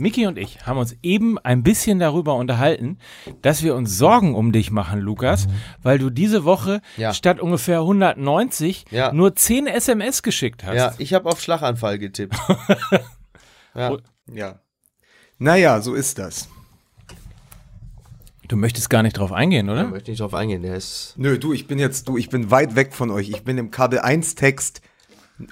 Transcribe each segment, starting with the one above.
Miki und ich haben uns eben ein bisschen darüber unterhalten, dass wir uns Sorgen um dich machen, Lukas, weil du diese Woche Ja. statt ungefähr 190 Ja. nur 10 SMS geschickt hast. Ja, ich habe auf Schlaganfall getippt. ja. Ja. Naja, so ist das. Du möchtest gar nicht drauf eingehen, oder? möchte nicht drauf eingehen. Der ist. Nö, du, ich bin jetzt, du, ich bin weit weg von euch. Ich bin im Kabel 1 Text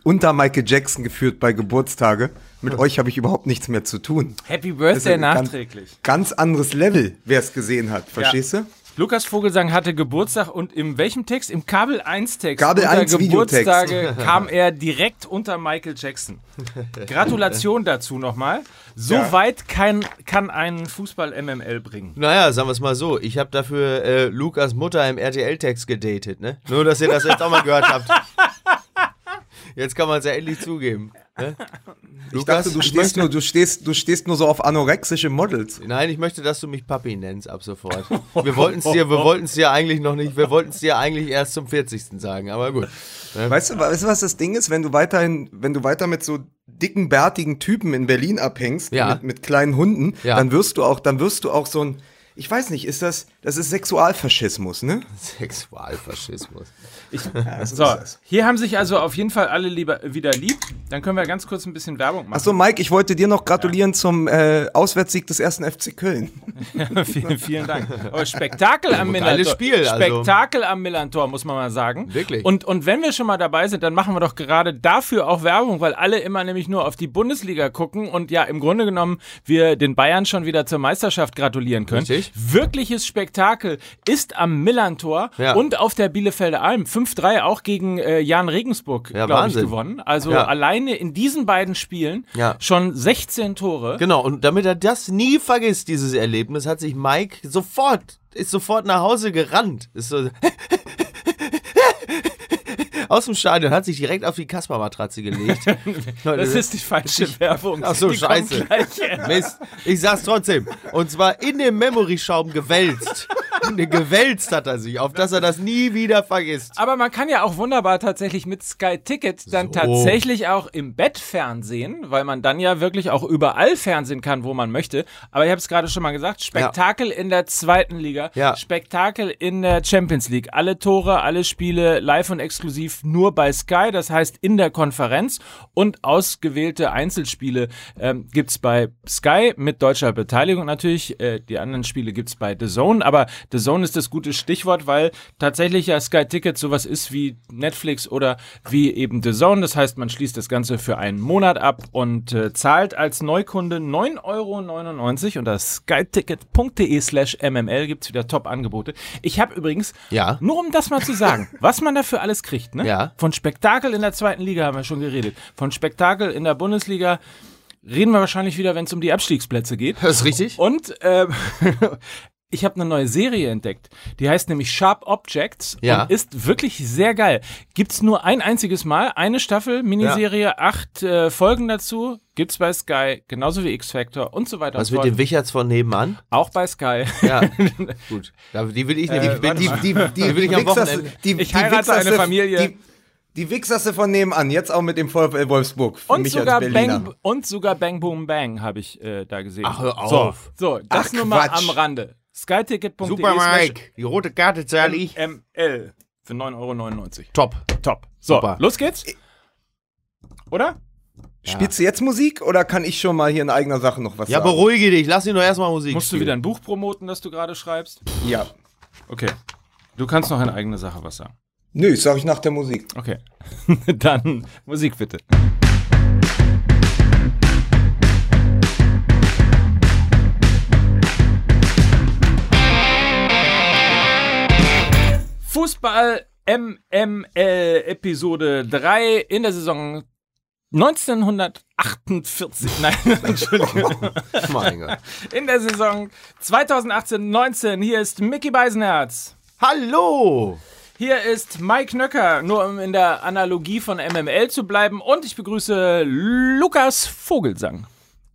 unter Michael Jackson geführt bei Geburtstage. Mit euch habe ich überhaupt nichts mehr zu tun. Happy Birthday ganz- nachträglich. Ganz anderes Level, wer es gesehen hat. Verstehst du? Lukas Vogelsang hatte Geburtstag und in welchem Text? Im Kabel 1 Text. Kabel unter 1 Videotext. Geburtstage kam er direkt unter Michael Jackson. Gratulation dazu nochmal. So Ja. weit kann, kann ein Fußball MML bringen. Naja, sagen wir es mal so. Ich habe dafür äh, Lukas Mutter im RTL-Text gedatet, ne? Nur, dass ihr das jetzt auch mal gehört habt. Jetzt kann man es ja endlich zugeben. Ne? Ich dachte, du stehst, nur, du, stehst, du stehst nur so auf anorexische Models. Nein, ich möchte, dass du mich Papi nennst ab sofort. Wir wollten es dir, wir wollten es dir eigentlich noch nicht, wir wollten es dir eigentlich erst zum 40. sagen, aber gut. Weißt du, weißt du, was das Ding ist, wenn du weiterhin, wenn du weiter mit so dicken, bärtigen Typen in Berlin abhängst, Ja. mit, mit kleinen Hunden, Ja. dann wirst du auch, dann wirst du auch so ein, ich weiß nicht, ist das, das ist Sexualfaschismus, ne? Sexualfaschismus. So, hier haben sich also auf jeden Fall alle lieber, wieder lieb. Dann können wir ganz kurz ein bisschen Werbung machen. Achso, Mike, ich wollte dir noch gratulieren zum äh, Auswärtssieg des ersten FC Köln. vielen, vielen Dank. Aber Spektakel am Millantor. Spiel, also. Spektakel am Millantor, muss man mal sagen. Wirklich. Und, und wenn wir schon mal dabei sind, dann machen wir doch gerade dafür auch Werbung, weil alle immer nämlich nur auf die Bundesliga gucken und ja, im Grunde genommen wir den Bayern schon wieder zur Meisterschaft gratulieren können. Richtig. Wirkliches Spektakel ist am Millantor Ja. und auf der Bielefelder Alm. 5-3 auch gegen äh, Jan Regensburg, Ja, glaube ich, gewonnen. Also Ja. alleine in diesen beiden Spielen Ja. schon 16 Tore. Genau, und damit er das nie vergisst, dieses Erlebnis, hat sich Mike sofort, ist sofort nach Hause gerannt. Ist so aus dem Stadion, hat sich direkt auf die Kasper-Matratze gelegt. Das ist die falsche Werbung. Ach so, Die scheiße. Mist. Ich sag's trotzdem. Und zwar in dem Memory-Schaum gewälzt. Gewälzt hat er sich, auf dass er das nie wieder vergisst. Aber man kann ja auch wunderbar tatsächlich mit Sky Ticket dann So. tatsächlich auch im Bett fernsehen, weil man dann ja wirklich auch überall fernsehen kann, wo man möchte. Aber ich habe es gerade schon mal gesagt, Spektakel in der zweiten Liga, Ja. Spektakel in der Champions League. Alle Tore, alle Spiele live und exklusiv nur bei Sky, das heißt in der Konferenz und ausgewählte Einzelspiele ähm, gibt's bei Sky mit deutscher Beteiligung natürlich. Äh, die anderen Spiele gibt's bei The Zone, aber The Zone ist das gute Stichwort, weil tatsächlich ja Sky Ticket sowas ist wie Netflix oder wie eben The Zone. Das heißt, man schließt das Ganze für einen Monat ab und äh, zahlt als Neukunde 9,99 Euro unter skyticket.de slash mml gibt's wieder Top-Angebote. Ich habe übrigens, Ja. nur um das mal zu sagen, was man dafür alles kriegt, ne? Ja. Von Spektakel in der zweiten Liga haben wir schon geredet. Von Spektakel in der Bundesliga reden wir wahrscheinlich wieder, wenn es um die Abstiegsplätze geht. Das ist richtig. Und ähm, ich habe eine neue Serie entdeckt. Die heißt nämlich Sharp Objects Ja. und ist wirklich sehr geil. Gibt's nur ein einziges Mal, eine Staffel, Miniserie, acht äh, Folgen dazu. Gibt's bei Sky, genauso wie X-Factor und so weiter Was mit so dem fort. Wicherts von nebenan? Auch bei Sky. Ja, gut. Die will ich Äh, nämlich. warte Die, die, die, Die will ich am Wochenende. die, Ich die heirate eine Familie. Die, die Wichserste von nebenan, jetzt auch mit dem VfL Wolfsburg. Für Und mich sogar, als Berliner. Bang, und sogar Bang Boom Bang habe ich äh, da gesehen. Ach, hör auf. So, so das Ach, nur mal Quatsch. am Rande. skyticket.de Super Mike. Die rote Karte zahle ich. ML für 9,99 Euro. Top. Top. So, Super. los geht's. Oder? Spielst du jetzt Musik oder kann ich schon mal hier in eigener Sache noch was Ja, sagen? beruhige dich. Lass ihn doch erstmal Musik Musst du spielen. wieder ein Buch promoten, das du gerade schreibst? Ja. Okay. Du kannst noch in eigener Sache was sagen. Nö, das sag ich nach der Musik. Okay. Dann Musik bitte. Fußball MML Episode 3 in der Saison 1948. Nein, Entschuldigung. Mein Gott. In der Saison 2018-19. Hier ist Mickey Beisenherz. Hallo. Hier ist Mike Nöcker, nur um in der Analogie von MML zu bleiben. Und ich begrüße Lukas Vogelsang.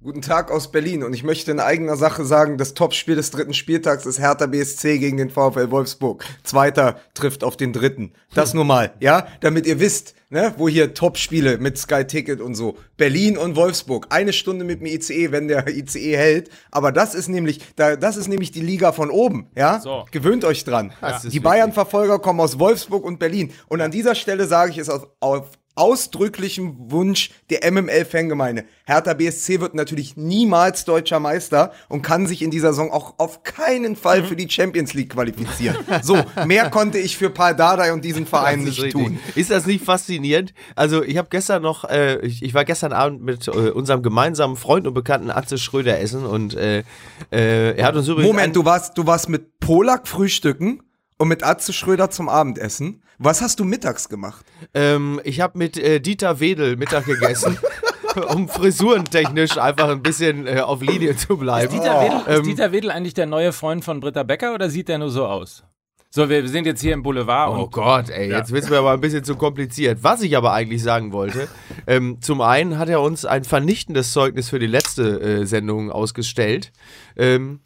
Guten Tag aus Berlin und ich möchte in eigener Sache sagen, das Topspiel des dritten Spieltags ist Hertha BSC gegen den VfL Wolfsburg. Zweiter trifft auf den dritten. Das nur mal, ja, damit ihr wisst, ne, wo hier Topspiele mit Sky Ticket und so. Berlin und Wolfsburg. Eine Stunde mit dem ICE, wenn der ICE hält. Aber das ist nämlich, da, das ist nämlich die Liga von oben, ja. So. Gewöhnt euch dran. Ist Die Bayern-Verfolger kommen aus Wolfsburg und Berlin. Und an dieser Stelle sage ich es auf, auf ausdrücklichem Wunsch der MML-Fangemeinde. Hertha BSC wird natürlich niemals deutscher Meister und kann sich in dieser Saison auch auf keinen Fall für die Champions League qualifizieren. So, mehr konnte ich für Paul Dardai und diesen Verein nicht richtig. tun. Ist das nicht faszinierend? Also ich habe gestern noch, äh, ich, ich war gestern Abend mit äh, unserem gemeinsamen Freund und Bekannten Atze Schröder essen und äh, äh, er hat uns übrigens Moment, du warst, du warst mit Polak frühstücken und mit Atze Schröder zum Abendessen. Was hast du mittags gemacht? Ähm, ich habe mit äh, Dieter Wedel Mittag gegessen, um frisurentechnisch einfach ein bisschen äh, auf Linie zu bleiben. Dieter Wedel, ist Ähm, Dieter Wedel eigentlich der neue Freund von Britta Becker oder sieht der nur so aus? So, wir sind jetzt hier im Boulevard Oh und Gott, ey, jetzt wird's mir aber ein bisschen zu kompliziert. Was ich aber eigentlich sagen wollte, ähm, zum einen hat er uns ein vernichtendes Zeugnis für die letzte äh, Sendung ausgestellt. Ähm,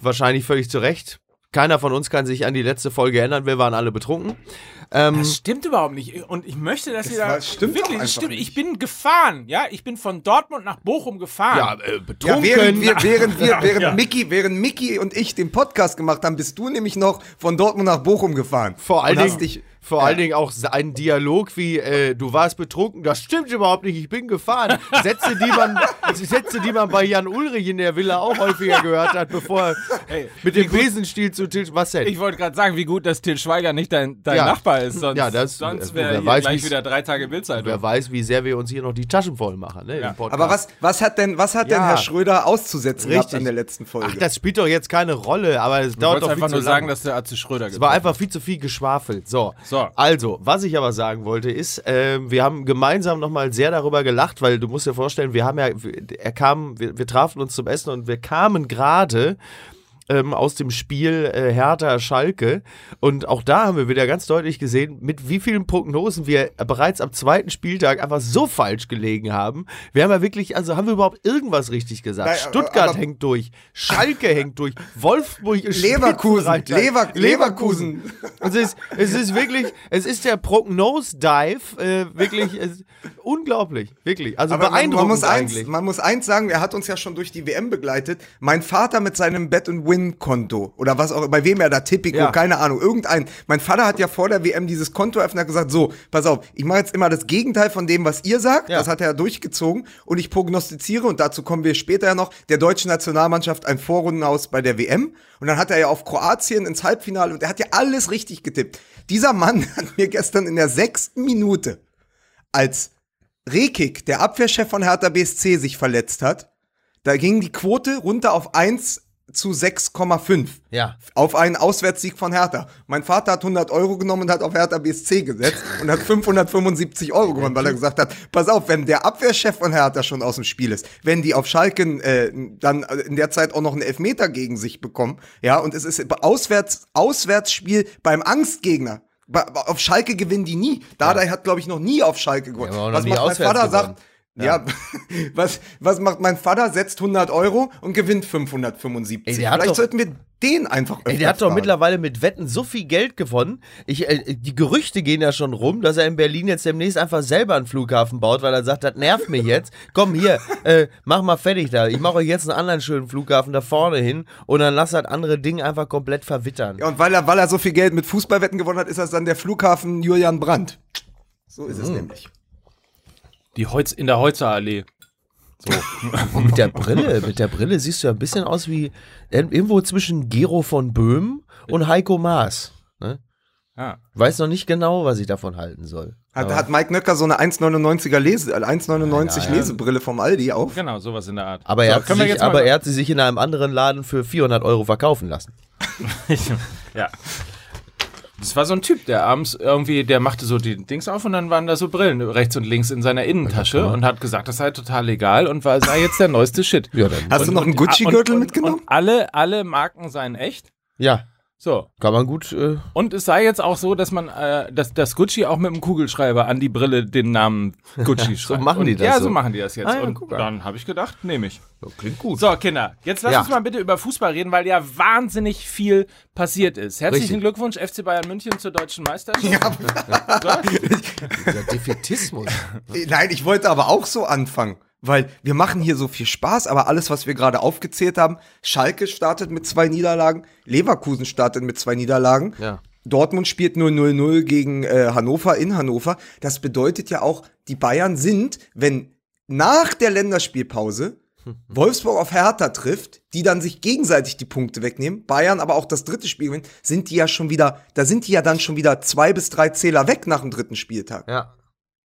wahrscheinlich völlig zu Recht. Keiner von uns kann sich an die letzte Folge erinnern, wir waren alle betrunken. Ähm, Das stimmt überhaupt nicht. Und ich möchte, dass ihr da. stimmt wirklich, das einfach stimmt. nicht. Ich bin gefahren, ja. Ich bin von Dortmund nach Bochum gefahren. ja, äh, Ja, betrunken. während wir, während wir, während Ja. Mickey, während Mickey und ich den Podcast gemacht haben, bist du nämlich noch von Dortmund nach Bochum gefahren. vor allen Dingen, dich, vor Ja. allen Dingen auch ein Dialog wie, äh, du warst betrunken, das stimmt überhaupt nicht, ich bin gefahren. Sätze, die man, Sätze, die man bei Jan Ulrich in der Villa auch häufiger gehört hat, bevor er Hey, mit dem Besenstiel zu Tisch, was denn? Ich wollte gerade sagen, wie gut, dass Till Schweiger nicht dein, dein Ja. Nachbar ist. Sonst, Ja, das- sonst äh, wäre wer hier weiß, gleich wie's- wieder drei Tage Bildzeitung. Wer weiß, wie sehr wir uns hier noch die Taschen voll machen, ne? Ja. Aber was, was hat denn, was hat denn Ja. Herr Schröder auszusetzen Richtig. an der letzten Folge? Ach, das spielt doch jetzt keine Rolle, aber es dauert doch viel einfach zu nur lang. sagen, dass der Atze Schröder Es war einfach viel zu viel geschwafelt. So. So. Also, was ich aber sagen wollte, ist, ähm, wir haben gemeinsam nochmal sehr darüber gelacht, weil du musst dir vorstellen, wir haben ja, er kam, wir, wir trafen uns zum Essen und wir kamen gerade ähm, aus dem Spiel äh, Hertha Schalke. Und auch da haben wir wieder ganz deutlich gesehen, mit wie vielen Prognosen wir bereits am zweiten Spieltag einfach so falsch gelegen haben. Wir haben ja wirklich, also haben wir überhaupt irgendwas richtig gesagt? Nein, Stuttgart aber- hängt durch, Schalke hängt durch, Wolfsburg ist Leverkusen. Lever Leverkusen. Es ist, es ist wirklich, es ist der Prognose-Dive, äh, wirklich, es, unglaublich, wirklich. Also Aber man, beeindruckend man, muss eins, eigentlich. man muss eins sagen, er hat uns ja schon durch die WM begleitet. Mein Vater mit seinem Bet-and-Win-Konto oder was auch, bei wem er da, Tipico, Ja. keine Ahnung, irgendein. Mein Vater hat ja vor der WM dieses Konto hat gesagt, so, pass auf, ich mache jetzt immer das Gegenteil von dem, was ihr sagt. Ja. Das hat er ja durchgezogen und ich prognostiziere, und dazu kommen wir später ja noch, der deutschen Nationalmannschaft ein Vorrundenhaus bei der WM. Und dann hat er ja auf Kroatien ins Halbfinale und er hat ja alles richtig getippt. Dieser Mann hat mir gestern in der sechsten Minute als Rekik, der Abwehrchef von Hertha BSC, sich verletzt hat, da ging die Quote runter auf 1 zu 6,5. Ja. Auf einen Auswärtssieg von Hertha. Mein Vater hat 100 Euro genommen und hat auf Hertha BSC gesetzt und hat 575 Euro gewonnen, weil er gesagt hat, pass auf, wenn der Abwehrchef von Hertha schon aus dem Spiel ist, wenn die auf Schalke äh, dann in der Zeit auch noch einen Elfmeter gegen sich bekommen, ja, und es ist Auswärts, Auswärtsspiel beim Angstgegner. Auf Schalke gewinnen die nie. Dardai hat, glaube ich, noch nie auf Schalke gewonnen. Ja, Was macht mein Vater gewonnen. sagt, ja, was, was macht mein Vater? Setzt 100 Euro und gewinnt 575. Ey, Vielleicht doch- sollten wir den einfach öfter Ey, der hat doch fragen. mittlerweile mit Wetten so viel Geld gewonnen. Ich, äh, die Gerüchte gehen ja schon rum, dass er in Berlin jetzt demnächst einfach selber einen Flughafen baut, weil er sagt, das nervt mich jetzt. Komm hier, äh, mach mal fertig da. Ich mache euch jetzt einen anderen schönen Flughafen da vorne hin und dann lass das andere Ding einfach komplett verwittern. Ja, und weil er, weil er so viel Geld mit Fußballwetten gewonnen hat, ist das dann der Flughafen Julian Brandt. So ist es Mhm. nämlich. Die Holz, in der Holzerallee. Und mit der Brille, mit der Brille siehst du ja ein bisschen aus wie irgendwo zwischen Gero von Böhm und Heiko Maas. Ne? Ja. Weiß noch nicht genau, was ich davon halten soll. Hat, hat Mike Nöcker so eine 1,99er Lese, äh, 1,99 Ja, ja. Lesebrille vom Aldi auf? Genau, sowas in der Art. Aber, er, So, hat sich, aber er hat sie sich in einem anderen Laden für 400 Euro verkaufen lassen. ja. Das war so ein Typ, der abends irgendwie, der machte so die Dings auf und dann waren da so Brillen rechts und links in seiner Innentasche und hat gesagt, das sei total legal und war, sei jetzt der neueste Shit. Ja, dann. Hast du noch einen Und- Gucci-Gürtel und- und- mitgenommen? Und alle, alle Marken seien echt. Ja. So. Kann man gut. Äh, Und es sei jetzt auch so, dass man, äh, dass, dass Gucci auch mit dem Kugelschreiber an die Brille den Namen Gucci schreibt. machen die Und, das Ja, so? so machen die das jetzt. Ah, ja, Und dann habe ich gedacht, nehme ich. klingt gut. So, Kinder, jetzt lass Ja. uns mal bitte über Fußball reden, weil ja wahnsinnig viel passiert ist. Herzlichen Richtig. Glückwunsch, FC Bayern München zur deutschen Meisterschaft. Dieser Defetismus. Nein, ich wollte aber auch so anfangen, weil wir machen hier so viel Spaß, aber alles, was wir gerade aufgezählt haben, Schalke startet mit zwei Niederlagen, Leverkusen startet mit zwei Niederlagen. Ja. Dortmund spielt 0-0-0 gegen äh, Hannover in Hannover. Das bedeutet ja auch, die Bayern sind, wenn nach der Länderspielpause Wolfsburg auf Hertha trifft, die dann sich gegenseitig die Punkte wegnehmen, Bayern aber auch das dritte Spiel gewinnen, sind die ja schon wieder, da sind die ja dann schon wieder zwei bis drei Zähler weg nach dem dritten Spieltag. Ja.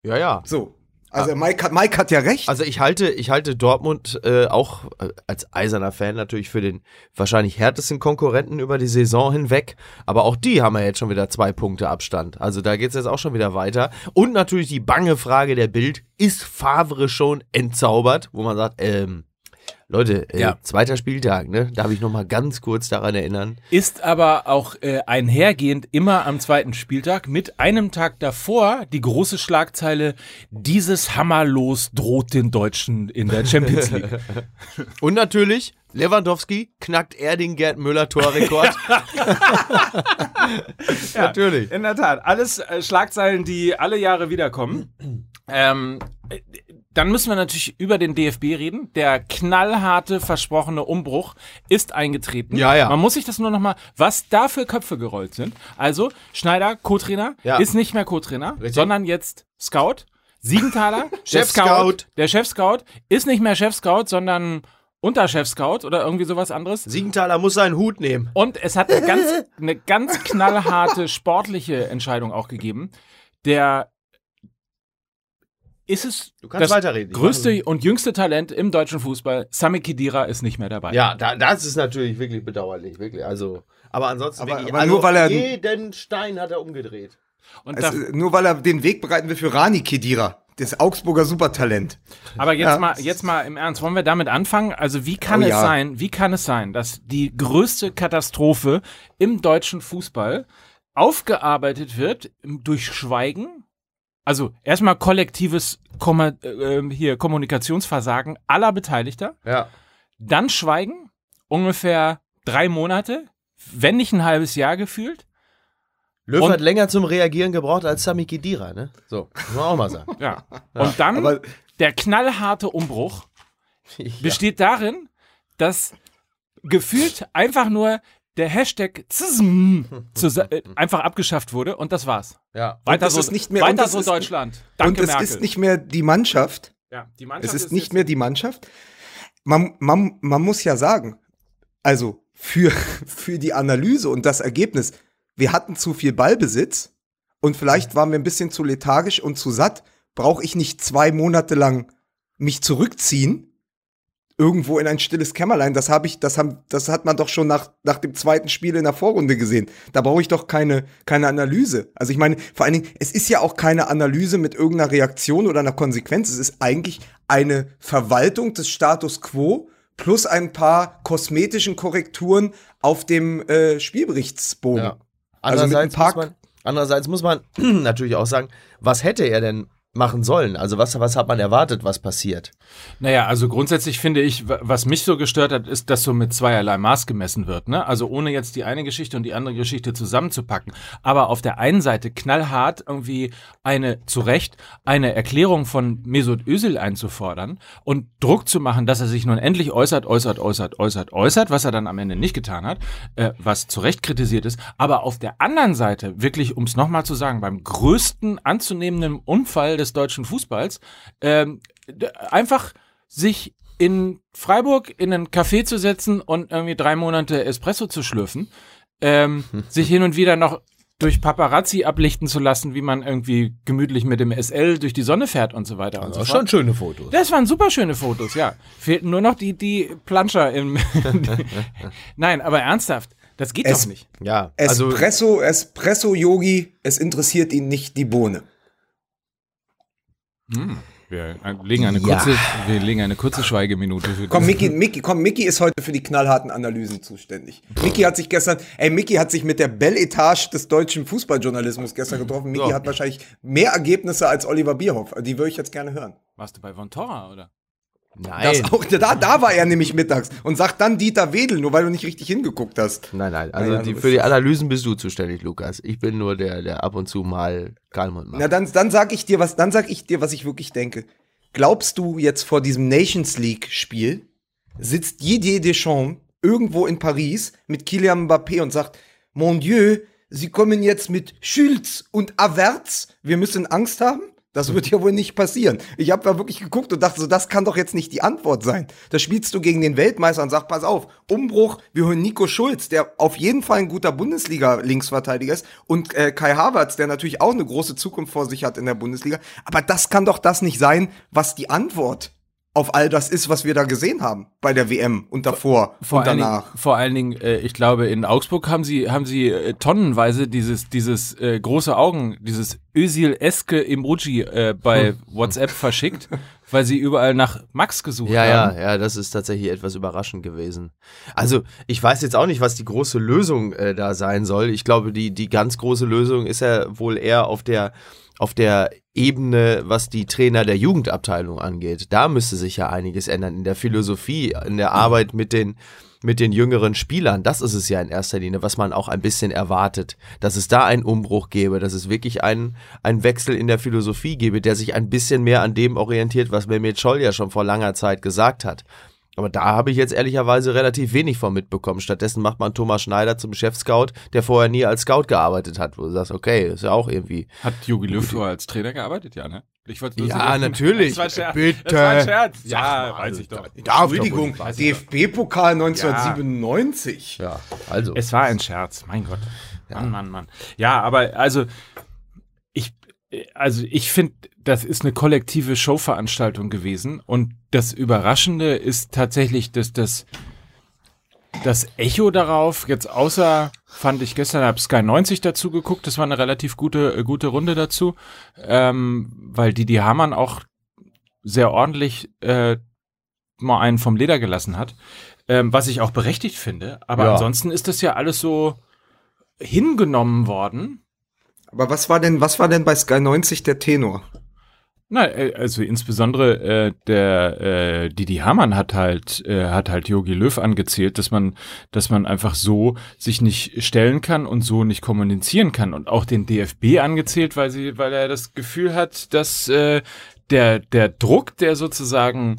Ja, ja. So. Also Mike, hat, Mike hat ja recht. Also ich halte, ich halte Dortmund äh, auch äh, als eiserner Fan natürlich für den wahrscheinlich härtesten Konkurrenten über die Saison hinweg. Aber auch die haben ja jetzt schon wieder zwei Punkte Abstand. Also da geht es jetzt auch schon wieder weiter. Und natürlich die bange Frage der Bild, ist Favre schon entzaubert? Wo man sagt, ähm, Leute, äh, Ja. zweiter Spieltag, ne? Darf ich noch mal ganz kurz daran erinnern? Ist aber auch äh, einhergehend immer am zweiten Spieltag mit einem Tag davor die große Schlagzeile, dieses Hammerlos droht den Deutschen in der Champions League. Und natürlich, Lewandowski knackt er den Gerd Müller Torrekord. natürlich. In der Tat. Alles äh, Schlagzeilen, die alle Jahre wiederkommen. Ähm, äh, dann müssen wir natürlich über den DFB reden. Der knallharte, versprochene Umbruch ist eingetreten. Ja, ja. Man muss sich das nur noch mal, was da für Köpfe gerollt sind. Also, Schneider, Co-Trainer, Ja. ist nicht mehr Co-Trainer, sondern jetzt Scout. Siegenthaler, Chef-Scout. Der Chef-Scout ist nicht mehr Chef-Scout, sondern Unterchef-Scout oder irgendwie sowas anderes. Siegenthaler muss seinen Hut nehmen. Und es hat eine ganz, eine ganz knallharte sportliche Entscheidung auch gegeben. Der ist es Du kannst das größte und jüngste Talent im deutschen Fußball. Sami Khedira ist nicht mehr dabei. Ja, da, das ist natürlich wirklich bedauerlich, wirklich. Also, aber ansonsten Aber- wirklich, aber also nur weil er- jeden Stein hat er umgedreht. Und äh, nur weil er den Weg bereiten will für Rani Kedira, das Augsburger Supertalent. aber jetzt Ja. mal, jetzt mal im Ernst, wollen wir damit anfangen? Also wie kann Oh es ja. sein, wie kann es sein, dass die größte Katastrophe im deutschen Fußball aufgearbeitet wird durch Schweigen? Also erstmal kollektives Komma, äh, hier Kommunikationsversagen aller Beteiligter. Ja. Dann Schweigen, ungefähr drei Monate, wenn nicht ein halbes Jahr gefühlt. Löw Und- hat länger zum Reagieren gebraucht als Sami Khedira, ne? So, muss man auch mal sagen. Ja. Und dann aber- der knallharte Umbruch besteht darin, dass gefühlt einfach nur der Hashtag zusa- äh, einfach abgeschafft wurde und das war's. Ja. Weiter so, ist nicht mehr- weiter so ist- Deutschland. Danke, und es Merkel. ist nicht mehr die Mannschaft. ja, die Mannschaft Es ist nicht mehr die Mannschaft. Man, man, man muss ja sagen, also für, für die Analyse und das Ergebnis, wir hatten zu viel Ballbesitz und vielleicht waren wir ein bisschen zu lethargisch und zu satt. Brauche ich nicht zwei Monate lang mich zurückziehen? Irgendwo in ein stilles Kämmerlein. Das habe ich, das haben, das hat man doch schon nach, nach dem zweiten Spiel in der Vorrunde gesehen. Da brauche ich doch keine, keine Analyse. Also ich meine, vor allen Dingen, es ist ja auch keine Analyse mit irgendeiner Reaktion oder einer Konsequenz. Es ist eigentlich eine Verwaltung des Status quo plus ein paar kosmetischen Korrekturen auf dem äh, Spielberichtsbogen. Ja. Also mit Andererseits, paar- muss man, andererseits muss man natürlich auch sagen, was hätte er denn machen sollen? Also was, was hat man erwartet, was passiert? Naja, also grundsätzlich finde ich, wa- was mich so gestört hat, ist, dass so mit zweierlei Maß gemessen wird. Ne? Also ohne jetzt die eine Geschichte und die andere Geschichte zusammenzupacken. Aber auf der einen Seite knallhart irgendwie eine, zu Recht, eine Erklärung von Mesut Özil einzufordern und Druck zu machen, dass er sich nun endlich äußert, äußert, äußert, äußert, äußert, was er dann am Ende nicht getan hat, äh, was zu Recht kritisiert ist. Aber auf der anderen Seite, wirklich, um es nochmal zu sagen, beim größten anzunehmenden Unfall des deutschen Fußballs, ähm, einfach sich in Freiburg in einen Café zu setzen und irgendwie drei Monate Espresso zu schlürfen, ähm, sich hin und wieder noch durch Paparazzi ablichten zu lassen, wie man irgendwie gemütlich mit dem SL durch die Sonne fährt und so weiter und so Das fort. schon schöne Fotos. Das waren super schöne Fotos, ja. Fehlten nur noch die, die Planscher im. Nein, aber ernsthaft, das geht Es- doch nicht. Ja, also Espresso, Espresso Yogi, es interessiert ihn nicht die Bohne. Wir legen eine Ja. kurze, wir legen eine kurze Schweigeminute für Komm, Mickey, Mickey, komm, Mickey ist heute für die knallharten Analysen zuständig. Mickey hat sich gestern, ey, Mickey hat sich mit der Belle-Etage des deutschen Fußballjournalismus gestern getroffen. Mickey Ja. hat wahrscheinlich mehr Ergebnisse als Oliver Bierhoff. Die würde ich jetzt gerne hören. Warst du bei Von Torra, oder? Nein. Auch, da, da war er nämlich mittags und sagt dann Dieter Wedel, nur weil du nicht richtig hingeguckt hast. Nein, nein. Also Naja, die, so für die. Analysen bist du zuständig, Lukas. Ich bin nur der, der ab und zu mal Kalmund macht. Na, dann, dann sag ich dir was, dann sag ich dir, was ich wirklich denke. Glaubst du jetzt vor diesem Nations League Spiel sitzt Didier Deschamps irgendwo in Paris mit Kylian Mbappé und sagt, Mon Dieu, Sie kommen jetzt mit Schülz und Averts, wir müssen Angst haben? Das wird ja wohl nicht passieren. Ich habe da wirklich geguckt und dachte so, das kann doch jetzt nicht die Antwort sein. Da spielst du gegen den Weltmeister und sagst, pass auf, Umbruch, wir holen Nico Schulz, der auf jeden Fall ein guter Bundesliga-Linksverteidiger ist und äh, Kai Havertz, der natürlich auch eine große Zukunft vor sich hat in der Bundesliga. Aber das kann doch das nicht sein, was die Antwort auf all das ist, was wir da gesehen haben bei der WM und davor Vor und danach. Dingen, vor allen Dingen, äh, ich glaube, in Augsburg haben sie, haben sie äh, tonnenweise dieses, dieses äh, große Augen, dieses Özil-eske Emoji äh, bei WhatsApp verschickt, weil sie überall nach Max gesucht Ja, haben. ja, ja, das ist tatsächlich etwas überraschend gewesen. Also, ich weiß jetzt auch nicht, was die große Lösung äh, da sein soll. Ich glaube, die, die ganz große Lösung ist ja wohl eher auf der, auf der Ebene, was die Trainer der Jugendabteilung angeht. Da müsste sich ja einiges ändern in der Philosophie, in der Arbeit mit den mit den jüngeren Spielern, das ist es ja in erster Linie, was man auch ein bisschen erwartet, dass es da einen Umbruch gäbe, dass es wirklich einen, einen Wechsel in der Philosophie gäbe, der sich ein bisschen mehr an dem orientiert, was Mehmet Scholl ja schon vor langer Zeit gesagt hat. Aber da habe ich jetzt ehrlicherweise relativ wenig von mitbekommen. Stattdessen macht man Thomas Schneider zum Chefscout, der vorher nie als Scout gearbeitet hat, wo du sagst, okay, ist ja auch irgendwie. Hat Jogi Löw vorher als Trainer gearbeitet? Ja, ne? Ich wollte nur Ja, so- natürlich. Das war ein Scherz. Bitte. Das war ein Scherz. Ja, mal, weiß also, ich doch. Entschuldigung, ich doch. DFB-Pokal 1997. Ja, also. Es war ein Scherz, mein Gott. Mann, Mann, Mann. Ja, aber also also ich finde, das ist eine kollektive Showveranstaltung gewesen und das Überraschende ist tatsächlich, dass das das Echo darauf, jetzt außer, fand ich gestern, habe Sky 90 dazu geguckt, das war eine relativ gute, äh, gute Runde dazu, ähm, weil Didi Hamann auch sehr ordentlich äh, mal einen vom Leder gelassen hat, ähm, was ich auch berechtigt finde. Aber Ja. ansonsten ist das ja alles so hingenommen worden. Aber was war denn, was war denn bei Sky 90 der Tenor? Na, äh, also insbesondere äh, der äh, Didi Hamann hat halt äh, hat halt Yogi Löw angezählt, dass man dass man einfach so sich nicht stellen kann und so nicht kommunizieren kann und auch den DFB angezählt, weil sie weil er das Gefühl hat, dass äh, der der Druck, der sozusagen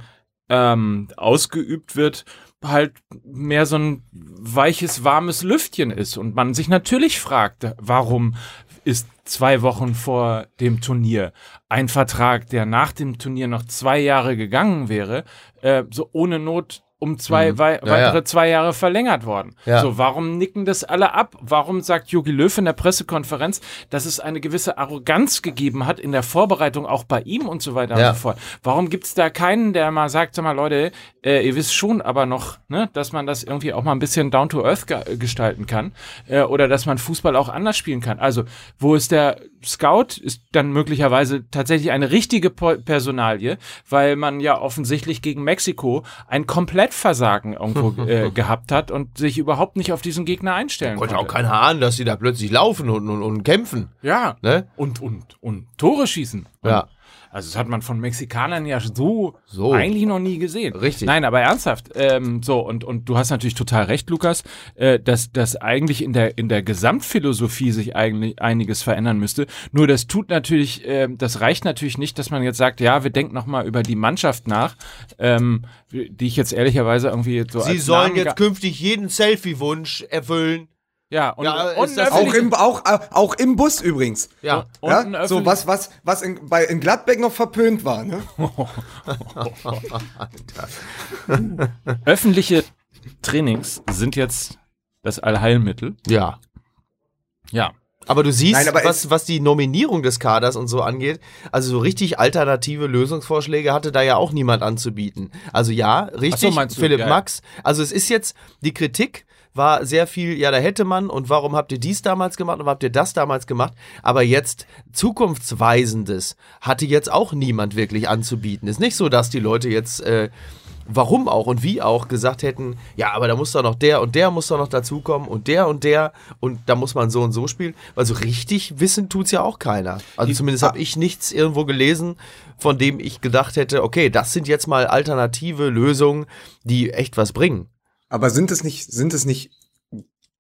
ähm, ausgeübt wird, halt mehr so ein weiches, warmes Lüftchen ist. Und man sich natürlich fragt, warum ist zwei Wochen vor dem Turnier. Ein Vertrag, der nach dem Turnier noch zwei Jahre gegangen wäre, äh, so ohne Not um zwei wei Ja, weitere ja. zwei Jahre verlängert worden. Ja. So, warum nicken das alle ab? Warum sagt Jogi Löw in der Pressekonferenz, dass es eine gewisse Arroganz gegeben hat in der Vorbereitung auch bei ihm und so weiter und so fort? Warum gibt's da keinen, der mal sagt, sag mal Leute, äh, ihr wisst schon aber noch, ne, dass man das irgendwie auch mal ein bisschen down to earth ge gestalten kann äh, oder dass man Fußball auch anders spielen kann. Also, wo ist der Scout? Ist dann möglicherweise tatsächlich eine richtige Po- Personalie, weil man ja offensichtlich gegen Mexiko ein Komplettversagen irgendwo äh, gehabt hat und sich überhaupt nicht auf diesen Gegner einstellen Konnte konnte. auch keiner ahnen, dass sie da plötzlich laufen und, und, und kämpfen. ja. Ne? Und, und, und Tore schießen. Und Ja. Also das hat man von Mexikanern ja so, So. eigentlich noch nie gesehen. Richtig. Nein, aber ernsthaft. Ähm, so, und, und du hast natürlich total recht, Lukas, äh, dass, dass eigentlich in der, in der Gesamtphilosophie sich eigentlich einiges verändern müsste. Nur das tut natürlich, äh, das reicht natürlich nicht, dass man jetzt sagt, ja, wir denken nochmal über die Mannschaft nach, ähm, die ich jetzt ehrlicherweise irgendwie so Sie sollen Namen jetzt künftig jeden Selfie-Wunsch erfüllen. Ja, und, Ja, und ist das- Auch im, auch, auch im Bus übrigens. Ja. und Ja? So was, was, was in, bei, in Gladbeck noch verpönt war, ne? öffentliche Trainings sind jetzt das Allheilmittel. Ja. Ja. Aber du siehst, Nein, aber was, was die Nominierung des Kaders und so angeht, also so richtig alternative Lösungsvorschläge hatte da ja auch niemand anzubieten. Also ja, richtig, meinst du? Philipp ja. Max. Also es ist jetzt die Kritik, war sehr viel, ja, da hätte man und warum habt ihr dies damals gemacht und warum habt ihr das damals gemacht? Aber jetzt zukunftsweisendes hatte jetzt auch niemand wirklich anzubieten. Ist nicht so, dass die Leute jetzt äh, warum auch und wie auch gesagt hätten, ja, aber da muss doch noch der und der muss doch noch dazukommen und der und der und da muss man so und so spielen. Weil so richtig wissen tut's ja auch keiner. Also Die- zumindest ah. habe ich nichts irgendwo gelesen, von dem ich gedacht hätte, okay, das sind jetzt mal alternative Lösungen, die echt was bringen. Aber sind es nicht, sind es nicht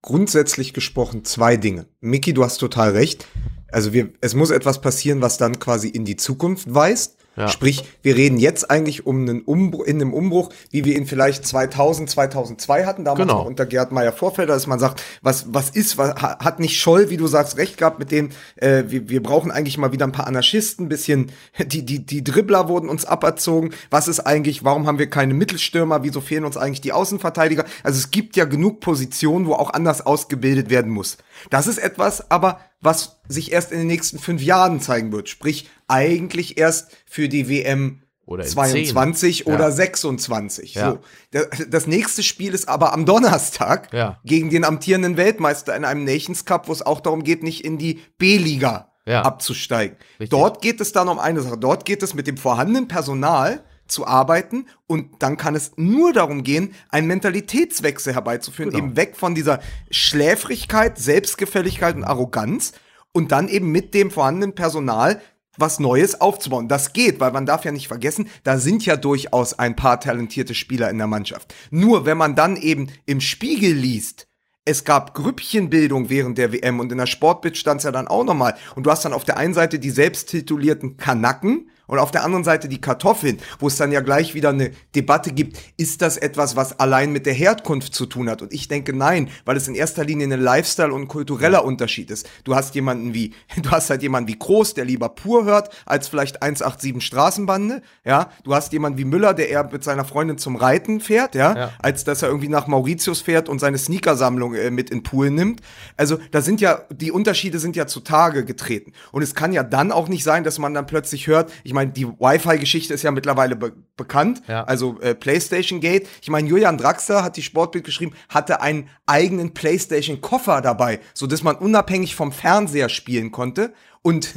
grundsätzlich gesprochen zwei Dinge? Miki, du hast total recht. Also wir, es muss etwas passieren, was dann quasi in die Zukunft weist. Ja. Sprich, wir reden jetzt eigentlich um einen Umbruch, in einem Umbruch, wie wir ihn vielleicht 2000, 2002 hatten, damals Genau. unter Gerd Meyer Vorfelder, dass man sagt, was, was ist, was, ha- hat nicht Scholl, wie du sagst, recht gehabt mit dem, äh, wir, wir brauchen eigentlich mal wieder ein paar Anarchisten, ein bisschen, die, die, die Dribbler wurden uns aberzogen, was ist eigentlich, warum haben wir keine Mittelstürmer, wieso fehlen uns eigentlich die Außenverteidiger? Also es gibt ja genug Positionen, wo auch anders ausgebildet werden muss. Das ist etwas, aber was sich erst in den nächsten fünf Jahren zeigen wird, sprich eigentlich erst für die WM Oder in 22 zehn. oder Ja. 26. Ja. So. Da- Das nächste Spiel ist aber am Donnerstag Ja. gegen den amtierenden Weltmeister in einem Nations Cup, wo es auch darum geht, nicht in die B-Liga abzusteigen. Richtig. Dort geht es dann um eine Sache. Dort geht es mit dem vorhandenen Personal zu arbeiten und dann kann es nur darum gehen, einen Mentalitätswechsel herbeizuführen, Genau. eben weg von dieser Schläfrigkeit, Selbstgefälligkeit und Arroganz und dann eben mit dem vorhandenen Personal was Neues aufzubauen. Das geht, weil man darf ja nicht vergessen, da sind ja durchaus ein paar talentierte Spieler in der Mannschaft. Nur wenn man dann eben im Spiegel liest, es gab Grüppchenbildung während der WM und in der Sportbild stand es ja dann auch nochmal. Und du hast dann auf der einen Seite die selbsttitulierten Kanacken und auf der anderen Seite die Kartoffeln, wo es dann ja gleich wieder eine Debatte gibt, ist das etwas, was allein mit der Herkunft zu tun hat? Und ich denke nein, weil es in erster Linie ein Lifestyle und ein kultureller Unterschied ist. Du hast jemanden wie, du hast halt jemanden wie Groß, der lieber pur hört, als vielleicht 187 Straßenbande, ja. Du hast jemanden wie Müller, der eher mit seiner Freundin zum Reiten fährt, ja, Ja. als dass er irgendwie nach Mauritius fährt und seine Sneakersammlung äh, mit in Pool nimmt. Also da sind ja, die Unterschiede sind ja zutage getreten. Und es kann ja dann auch nicht sein, dass man dann plötzlich hört, ich meine, die Wi-Fi-Geschichte ist ja mittlerweile be bekannt, Ja. also äh, PlayStation Gate. Ich meine, Julian Draxler hat die Sportbild geschrieben, hatte einen eigenen PlayStation-Koffer dabei, so dass man unabhängig vom Fernseher spielen konnte. Und,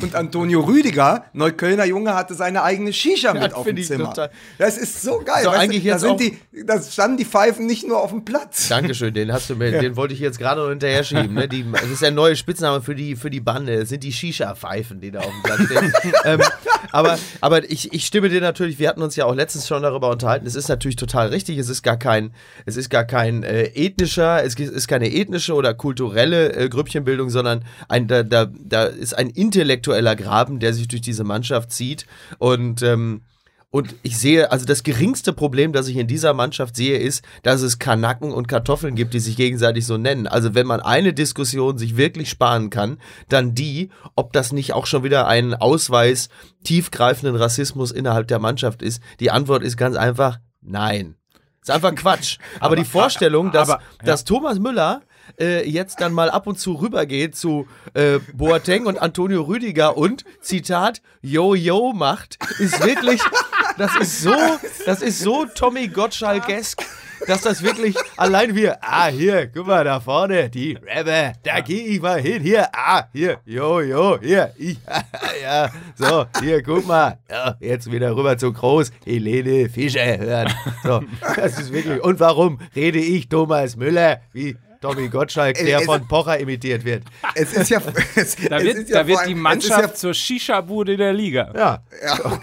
und Antonio Rüdiger, Neuköllner Junge, hatte seine eigene Shisha mit auf dem Zimmer. total- Das ist so geil. So, weißt eigentlich du, jetzt da, sind die, da standen die Pfeifen nicht nur auf dem Platz. Dankeschön, den hast du mir, den wollte ich jetzt gerade noch hinterher schieben. Ne? Die, das ist der neue Spitzname für die, für die Bande. Das sind die Shisha-Pfeifen, die da auf dem Platz stehen. ähm, aber aber ich, ich stimme dir natürlich, wir hatten uns ja auch letztens schon darüber unterhalten, es ist natürlich total richtig, es ist gar kein, es ist gar kein äh, ethnischer, es ist keine ethnische oder kulturelle äh, Grüppchenbildung, sondern ein, da, da, da ist ein intellektueller Graben, der sich durch diese Mannschaft zieht. Und ähm, und ich sehe, also das geringste Problem, das ich in dieser Mannschaft sehe, ist, dass es Kanacken und Kartoffeln gibt, die sich gegenseitig so nennen. Also wenn man eine Diskussion sich wirklich sparen kann, dann die, ob das nicht auch schon wieder ein Ausweis tiefgreifenden Rassismus innerhalb der Mannschaft ist. Die Antwort ist ganz einfach nein. Ist einfach Quatsch. Aber, die Vorstellung, dass, aber- dass Thomas Müller äh, jetzt dann mal ab und zu rübergeht zu äh, Boateng und Antonio Rüdiger und Zitat Yo-Yo macht, ist wirklich, das ist so, das ist so Tommy Gottschalk-esk, dass das wirklich allein wir, ah, hier, guck mal, da vorne, die Rapper, da geh ich mal hin, hier, ah, hier, Yo-Yo, hier, ich, ja, so, hier, guck mal, ja, jetzt wieder rüber zu Groß, Helene Fischer hören, so, das ist wirklich, und warum rede ich Thomas Müller, wie Tommy Gottschalk, der Es- von Pocher imitiert wird. Es ist ja, es, Da es wird, ist ja da wird vor die allem- Mannschaft Es zur Shisha-Bude der Liga. Ja. ja, äh,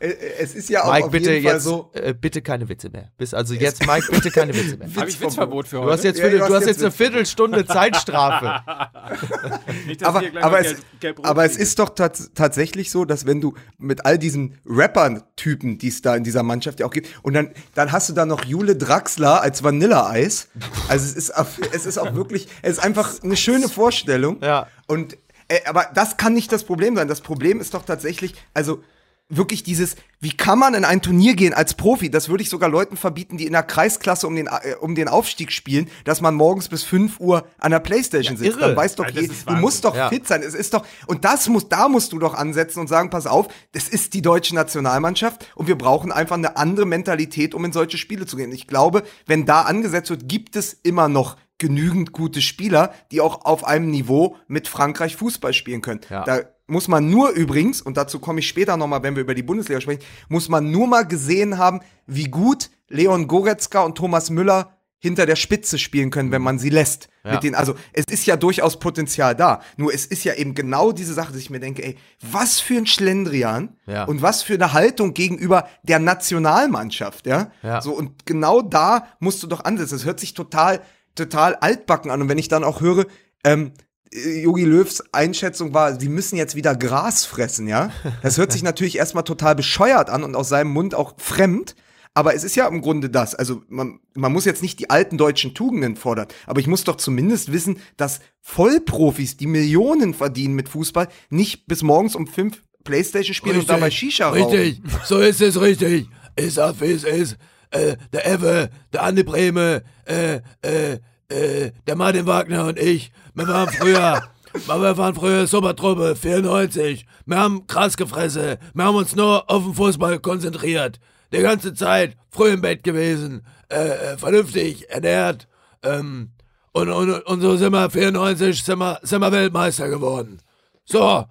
es ist ja auch Mike, auf bitte jeden Fall jetzt, so. äh, bitte keine Witze mehr. Bis also jetzt, Mike, bitte keine Witze mehr. Habe ich Witzverbot für heute? Du hast jetzt, Ja, du du hast jetzt jetzt eine Viertelstunde Zeitstrafe. Nicht, dass aber, aber, es, gelb- aber es ist doch tats tatsächlich so, dass wenn du mit all diesen Rapper-Typen, die es da in dieser Mannschaft ja auch gibt, und dann, dann hast du da noch Jule Draxler als Vanilleeis. Also es ist, es ist auch wirklich, es ist einfach eine schöne Vorstellung. Ja. Und, äh, aber das kann nicht das Problem sein. Das Problem ist doch tatsächlich, also wirklich dieses, wie kann man in ein Turnier gehen als Profi? Das würde ich sogar Leuten verbieten, die in der Kreisklasse um den, äh, um den Aufstieg spielen, dass man morgens bis 5 Uhr an der Playstation sitzt. irre. Dann weiß doch Ja, je, ist du musst doch Ja. fit sein. Es ist doch, und das muss, da musst du doch ansetzen und sagen, pass auf, das ist die deutsche Nationalmannschaft und wir brauchen einfach eine andere Mentalität, um in solche Spiele zu gehen. Ich glaube, wenn da angesetzt wird, gibt es immer noch genügend gute Spieler, die auch auf einem Niveau mit Frankreich Fußball spielen können. Ja. Da muss man nur übrigens, und dazu komme ich später nochmal, wenn wir über die Bundesliga sprechen, muss man nur mal gesehen haben, wie gut Leon Goretzka und Thomas Müller hinter der Spitze spielen können, wenn man sie lässt. Ja. Mit den, also es ist ja durchaus Potenzial da. Nur es ist ja eben genau diese Sache, dass ich mir denke, ey, was für ein Schlendrian Ja. und was für eine Haltung gegenüber der Nationalmannschaft, ja? Ja. So, und genau da musst du doch ansetzen. Das hört sich total, total altbacken an. Und wenn ich dann auch höre, ähm, Jogi Löws Einschätzung war, sie müssen jetzt wieder Gras fressen, ja? Das hört sich natürlich erstmal total bescheuert an und aus seinem Mund auch fremd. Aber es ist ja im Grunde das. Also man, man muss jetzt nicht die alten deutschen Tugenden fordern, aber ich muss doch zumindest wissen, dass Vollprofis, die Millionen verdienen mit Fußball, nicht bis morgens um fünf Playstation spielen und dabei Shisha rauchen. Richtig, so ist es richtig. Ich sag, wie es ist. Äh, der Ewe, der Andi Breme, äh, äh, äh, der Martin Wagner und ich, wir waren früher, wir waren früher Supertruppe, 94. Wir haben krass gefressen. Wir haben uns nur auf den Fußball konzentriert. Die ganze Zeit früh im Bett gewesen, äh, äh, vernünftig ernährt. Ähm, und, und, und so sind wir 94, sind wir, sind wir Weltmeister geworden. So,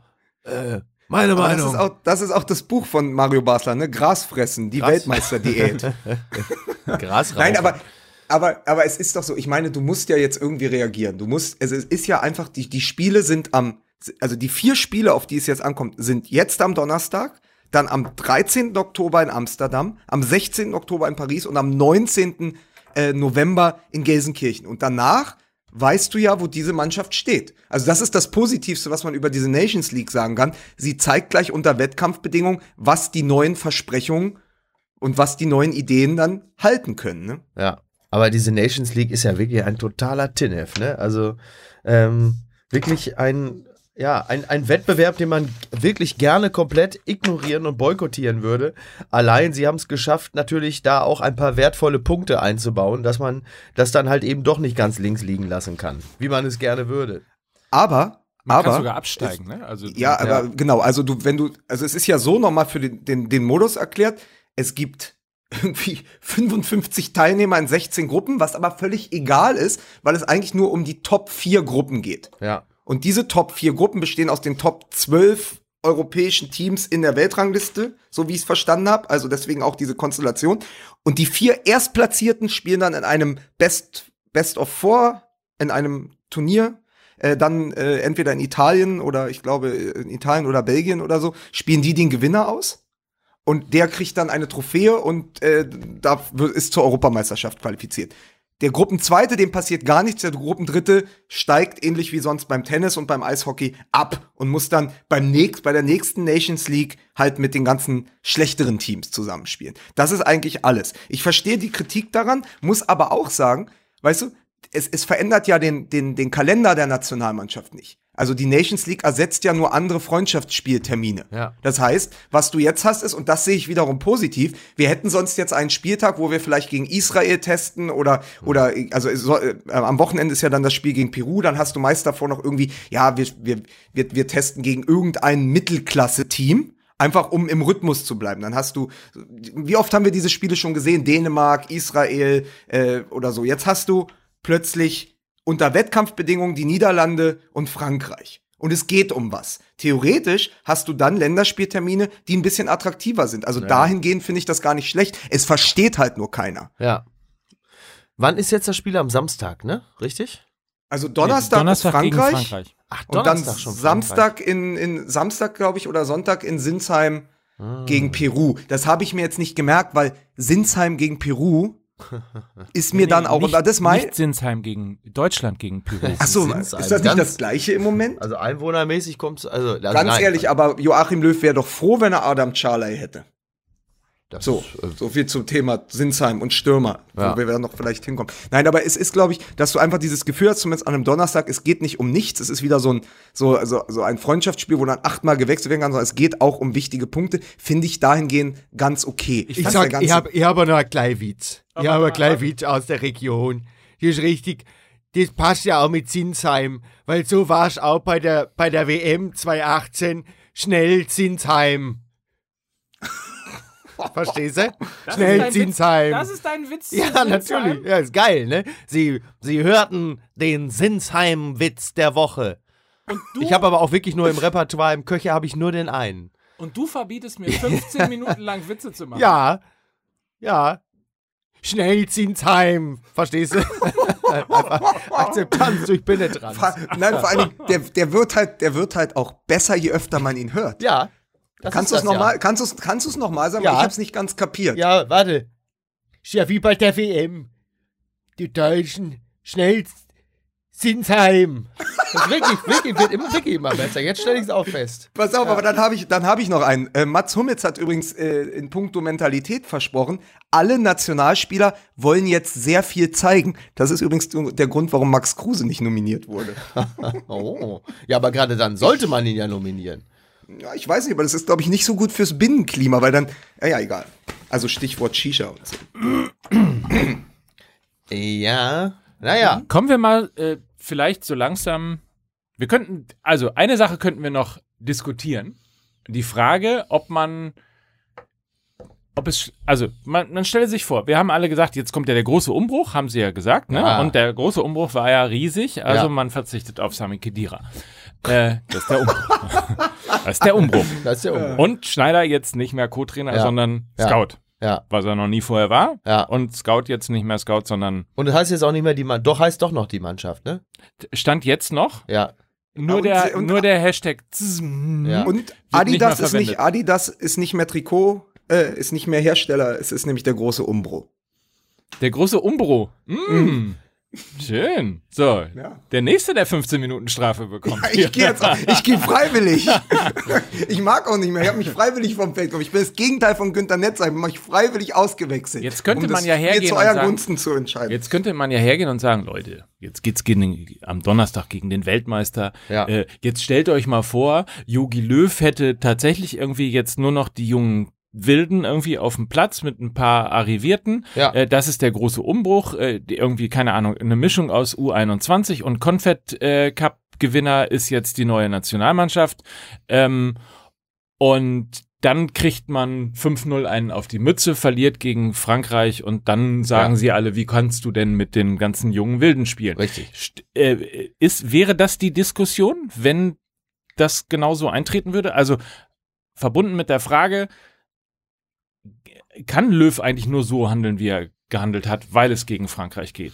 äh, meine Aber das Meinung. ist, auch, das ist auch das Buch von Mario Basler, ne? Gras fressen, die Weltmeisterdiät. Gras Nein, aber, aber, aber es ist doch so, ich meine, du musst ja jetzt irgendwie reagieren. Du musst, also es ist ja einfach, die, die Spiele sind am, also die vier Spiele, auf die es jetzt ankommt, sind jetzt am Donnerstag, dann am 13. Oktober in Amsterdam, am 16. Oktober in Paris und am 19. äh, November in Gelsenkirchen. Und danach weißt du ja, wo diese Mannschaft steht. Also das ist das Positivste, was man über diese Nations League sagen kann. Sie zeigt gleich unter Wettkampfbedingungen, was die neuen Versprechungen und was die neuen Ideen dann halten können. Ne? Ja, aber diese Nations League ist ja wirklich ein totaler Tinnef, ne? Also ähm, wirklich ein, ja, ein, ein Wettbewerb, den man wirklich gerne komplett ignorieren und boykottieren würde. Allein sie haben es geschafft, natürlich da auch ein paar wertvolle Punkte einzubauen, dass man das dann halt eben doch nicht ganz links liegen lassen kann, wie man es gerne würde. Aber, Man aber kann sogar absteigen, ne? Also Ja, aber genau, also du, wenn du, also es ist ja so nochmal für den, den, den Modus erklärt, es gibt irgendwie 55 Teilnehmer in 16 Gruppen, was aber völlig egal ist, weil es eigentlich nur um die Top 4 Gruppen geht. Ja. Und diese Top 4 Gruppen bestehen aus den Top 12 europäischen Teams in der Weltrangliste, so wie ich es verstanden habe. Also deswegen auch diese Konstellation. Und die vier Erstplatzierten spielen dann in einem Best, Best of Four, in einem Turnier. Äh, dann äh, entweder in Italien oder ich glaube in Italien oder Belgien oder so, spielen die den Gewinner aus. Und der kriegt dann eine Trophäe und äh, da ist zur Europameisterschaft qualifiziert. Der Gruppenzweite, dem passiert gar nichts. Der Gruppendritte steigt ähnlich wie sonst beim Tennis und beim Eishockey ab und muss dann beim nächst, bei der nächsten Nations League halt mit den ganzen schlechteren Teams zusammenspielen. Das ist eigentlich alles. Ich verstehe die Kritik daran, muss aber auch sagen, weißt du, es, es verändert ja den, den, den Kalender der Nationalmannschaft nicht. Also die Nations League ersetzt ja nur andere Freundschaftsspieltermine. Ja. Das heißt, was du jetzt hast ist, und das sehe ich wiederum positiv, wir hätten sonst jetzt einen Spieltag, wo wir vielleicht gegen Israel testen oder, oder also so, äh, am Wochenende ist ja dann das Spiel gegen Peru, dann hast du meist davor noch irgendwie, ja, wir, wir, wir, wir testen gegen irgendein Mittelklasse-Team. Einfach um im Rhythmus zu bleiben. Dann hast du, wie oft haben wir diese Spiele schon gesehen? Dänemark, Israel äh, oder so. Jetzt hast du plötzlich unter Wettkampfbedingungen die Niederlande und Frankreich. Und es geht um was. Theoretisch hast du dann Länderspieltermine, die ein bisschen attraktiver sind. Also dahingehend finde ich das gar nicht schlecht. Es versteht halt nur keiner. Ja. Wann ist jetzt das Spiel am Samstag, ne? Richtig? Also Donnerstag, Donnerstag Frankreich, Frankreich. Ach, und dann Samstag in, in Samstag, glaube ich, oder Sonntag in Sinsheim Ah. gegen Peru. Das habe ich mir jetzt nicht gemerkt, weil Sinsheim gegen Peru ist mir dann auch, nicht, und das mein, nicht Sinsheim gegen Deutschland gegen Peru. ach so, Sinsheim. ist das nicht Ganz- das gleiche im Moment? Also einwohnermäßig kommt also, also Ganz nein. ehrlich, aber Joachim Löw wäre doch froh, wenn er Adam Charley hätte. Das So, ist, äh, so viel zum Thema Sinsheim und Stürmer, Ja. wo wir dann noch vielleicht hinkommen. Nein, aber es ist, glaube ich, dass du einfach dieses Gefühl hast, zumindest an einem Donnerstag, es geht nicht um nichts, es ist wieder so ein, so, so, so ein Freundschaftsspiel, wo dann achtmal gewechselt werden kann, sondern es geht auch um wichtige Punkte, finde ich dahingehend ganz okay. Ich Dass sag, ich habe ich hab noch einen kleinen Witz. Ich habe einen kleinen Witz aus der Region. Das ist richtig. Das passt ja auch mit Zinsheim, weil so war's auch bei der, bei der WM 2018. Schnell Zinsheim. Verstehst du? Das Schnell ist dein Witz. Zinsheim. Das ist dein Witz. Ja, natürlich. Ja, ist geil, ne? Sie, Sie hörten den Sinsheim-Witz der Woche. Und du, Ich habe aber auch wirklich nur im Repertoire, im Köcher habe ich nur den einen. und du verbietest mir 15 Minuten lang Witze zu machen. Ja, ja. Schnell Zinsheim. Verstehst du? Akzeptanz durch Penetranz. Vor- Nein, vor allen Dingen, der, der, wird halt, der wird halt auch besser, je öfter man ihn hört. Ja. Das kannst du es das nochmal kannst du's, kannst du's noch mal sagen? Ja. Ich habe es nicht ganz kapiert. Ja. ja, warte. Ist ja wie bei der WM. Die Deutschen schnell Zinsheim. Das ist wirklich, wirklich, wird immer, wirklich immer besser. Jetzt stelle ich es auch fest. Pass auf, aber dann habe ich, dann hab ich noch einen. Äh, Mats Hummels hat übrigens äh, in puncto Mentalität versprochen, alle Nationalspieler wollen jetzt sehr viel zeigen. Das ist übrigens der Grund, warum Max Kruse nicht nominiert wurde. Oh. Ja, aber gerade dann sollte man ihn ja nominieren. Ja, ich weiß nicht, aber das ist, glaube ich, nicht so gut fürs Binnenklima, weil dann, ja, ja, egal. Also Stichwort Shisha und so. Ja. Naja. Kommen wir mal äh, vielleicht so langsam. Wir könnten, also eine Sache könnten wir noch diskutieren. Die Frage, ob man, ob es, also man, man stelle sich vor, wir haben alle gesagt, jetzt kommt ja der große Umbruch, haben sie ja gesagt, ne? Ja. Und der große Umbruch war ja riesig, also Ja. man verzichtet auf Sami Khedira. Äh, das ist der Umbruch. das ist der Umbruch. Das ist ja um. Und Schneider jetzt nicht mehr Co-Trainer, Ja. sondern. Scout. Ja. Was er noch nie vorher war. Ja. Und Scout jetzt nicht mehr Scout, sondern Und das heißt jetzt auch nicht mehr die Mannschaft. Doch heißt doch noch die Mannschaft, ne? stand jetzt noch Ja. Nur, Und- der, und- nur der Hashtag. Ja. Und Adidas ist verwendet. nicht, Adidas ist nicht mehr Trikot, äh, ist nicht mehr Hersteller, es ist nämlich der große Umbruch. Der große Umbro. Mm. Schön. So, Ja. der nächste, der 15 Minuten Strafe bekommt. Ich gehe jetzt, ich gehe freiwillig. ich mag auch nicht mehr. Ich habe mich freiwillig vom Feld genommen. Ich bin das Gegenteil von Günther Netzer. Ich habe mich freiwillig ausgewechselt. Jetzt könnte um man ja hergehen zu und euren sagen- Gunsten zu entscheiden. Jetzt könnte man ja hergehen und sagen, Leute, jetzt geht's gegen, am Donnerstag gegen den Weltmeister. Ja. Äh, jetzt stellt euch mal vor, Jogi Löw hätte tatsächlich irgendwie jetzt nur noch die jungen Wilden irgendwie auf dem Platz mit ein paar Arrivierten. Ja. Äh, das ist der große Umbruch. Äh, die irgendwie, keine Ahnung, eine Mischung aus U21 und Confed äh, Cup Gewinner ist jetzt die neue Nationalmannschaft. Ähm, und dann kriegt man 5-0 einen auf die Mütze, verliert gegen Frankreich und dann sagen Ja. sie alle, wie kannst du denn mit den ganzen jungen Wilden spielen? Richtig. St äh, ist, wäre das die Diskussion, wenn das genauso eintreten würde? Also verbunden mit der Frage, kann Löw eigentlich nur so handeln, wie er gehandelt hat, weil es gegen Frankreich geht?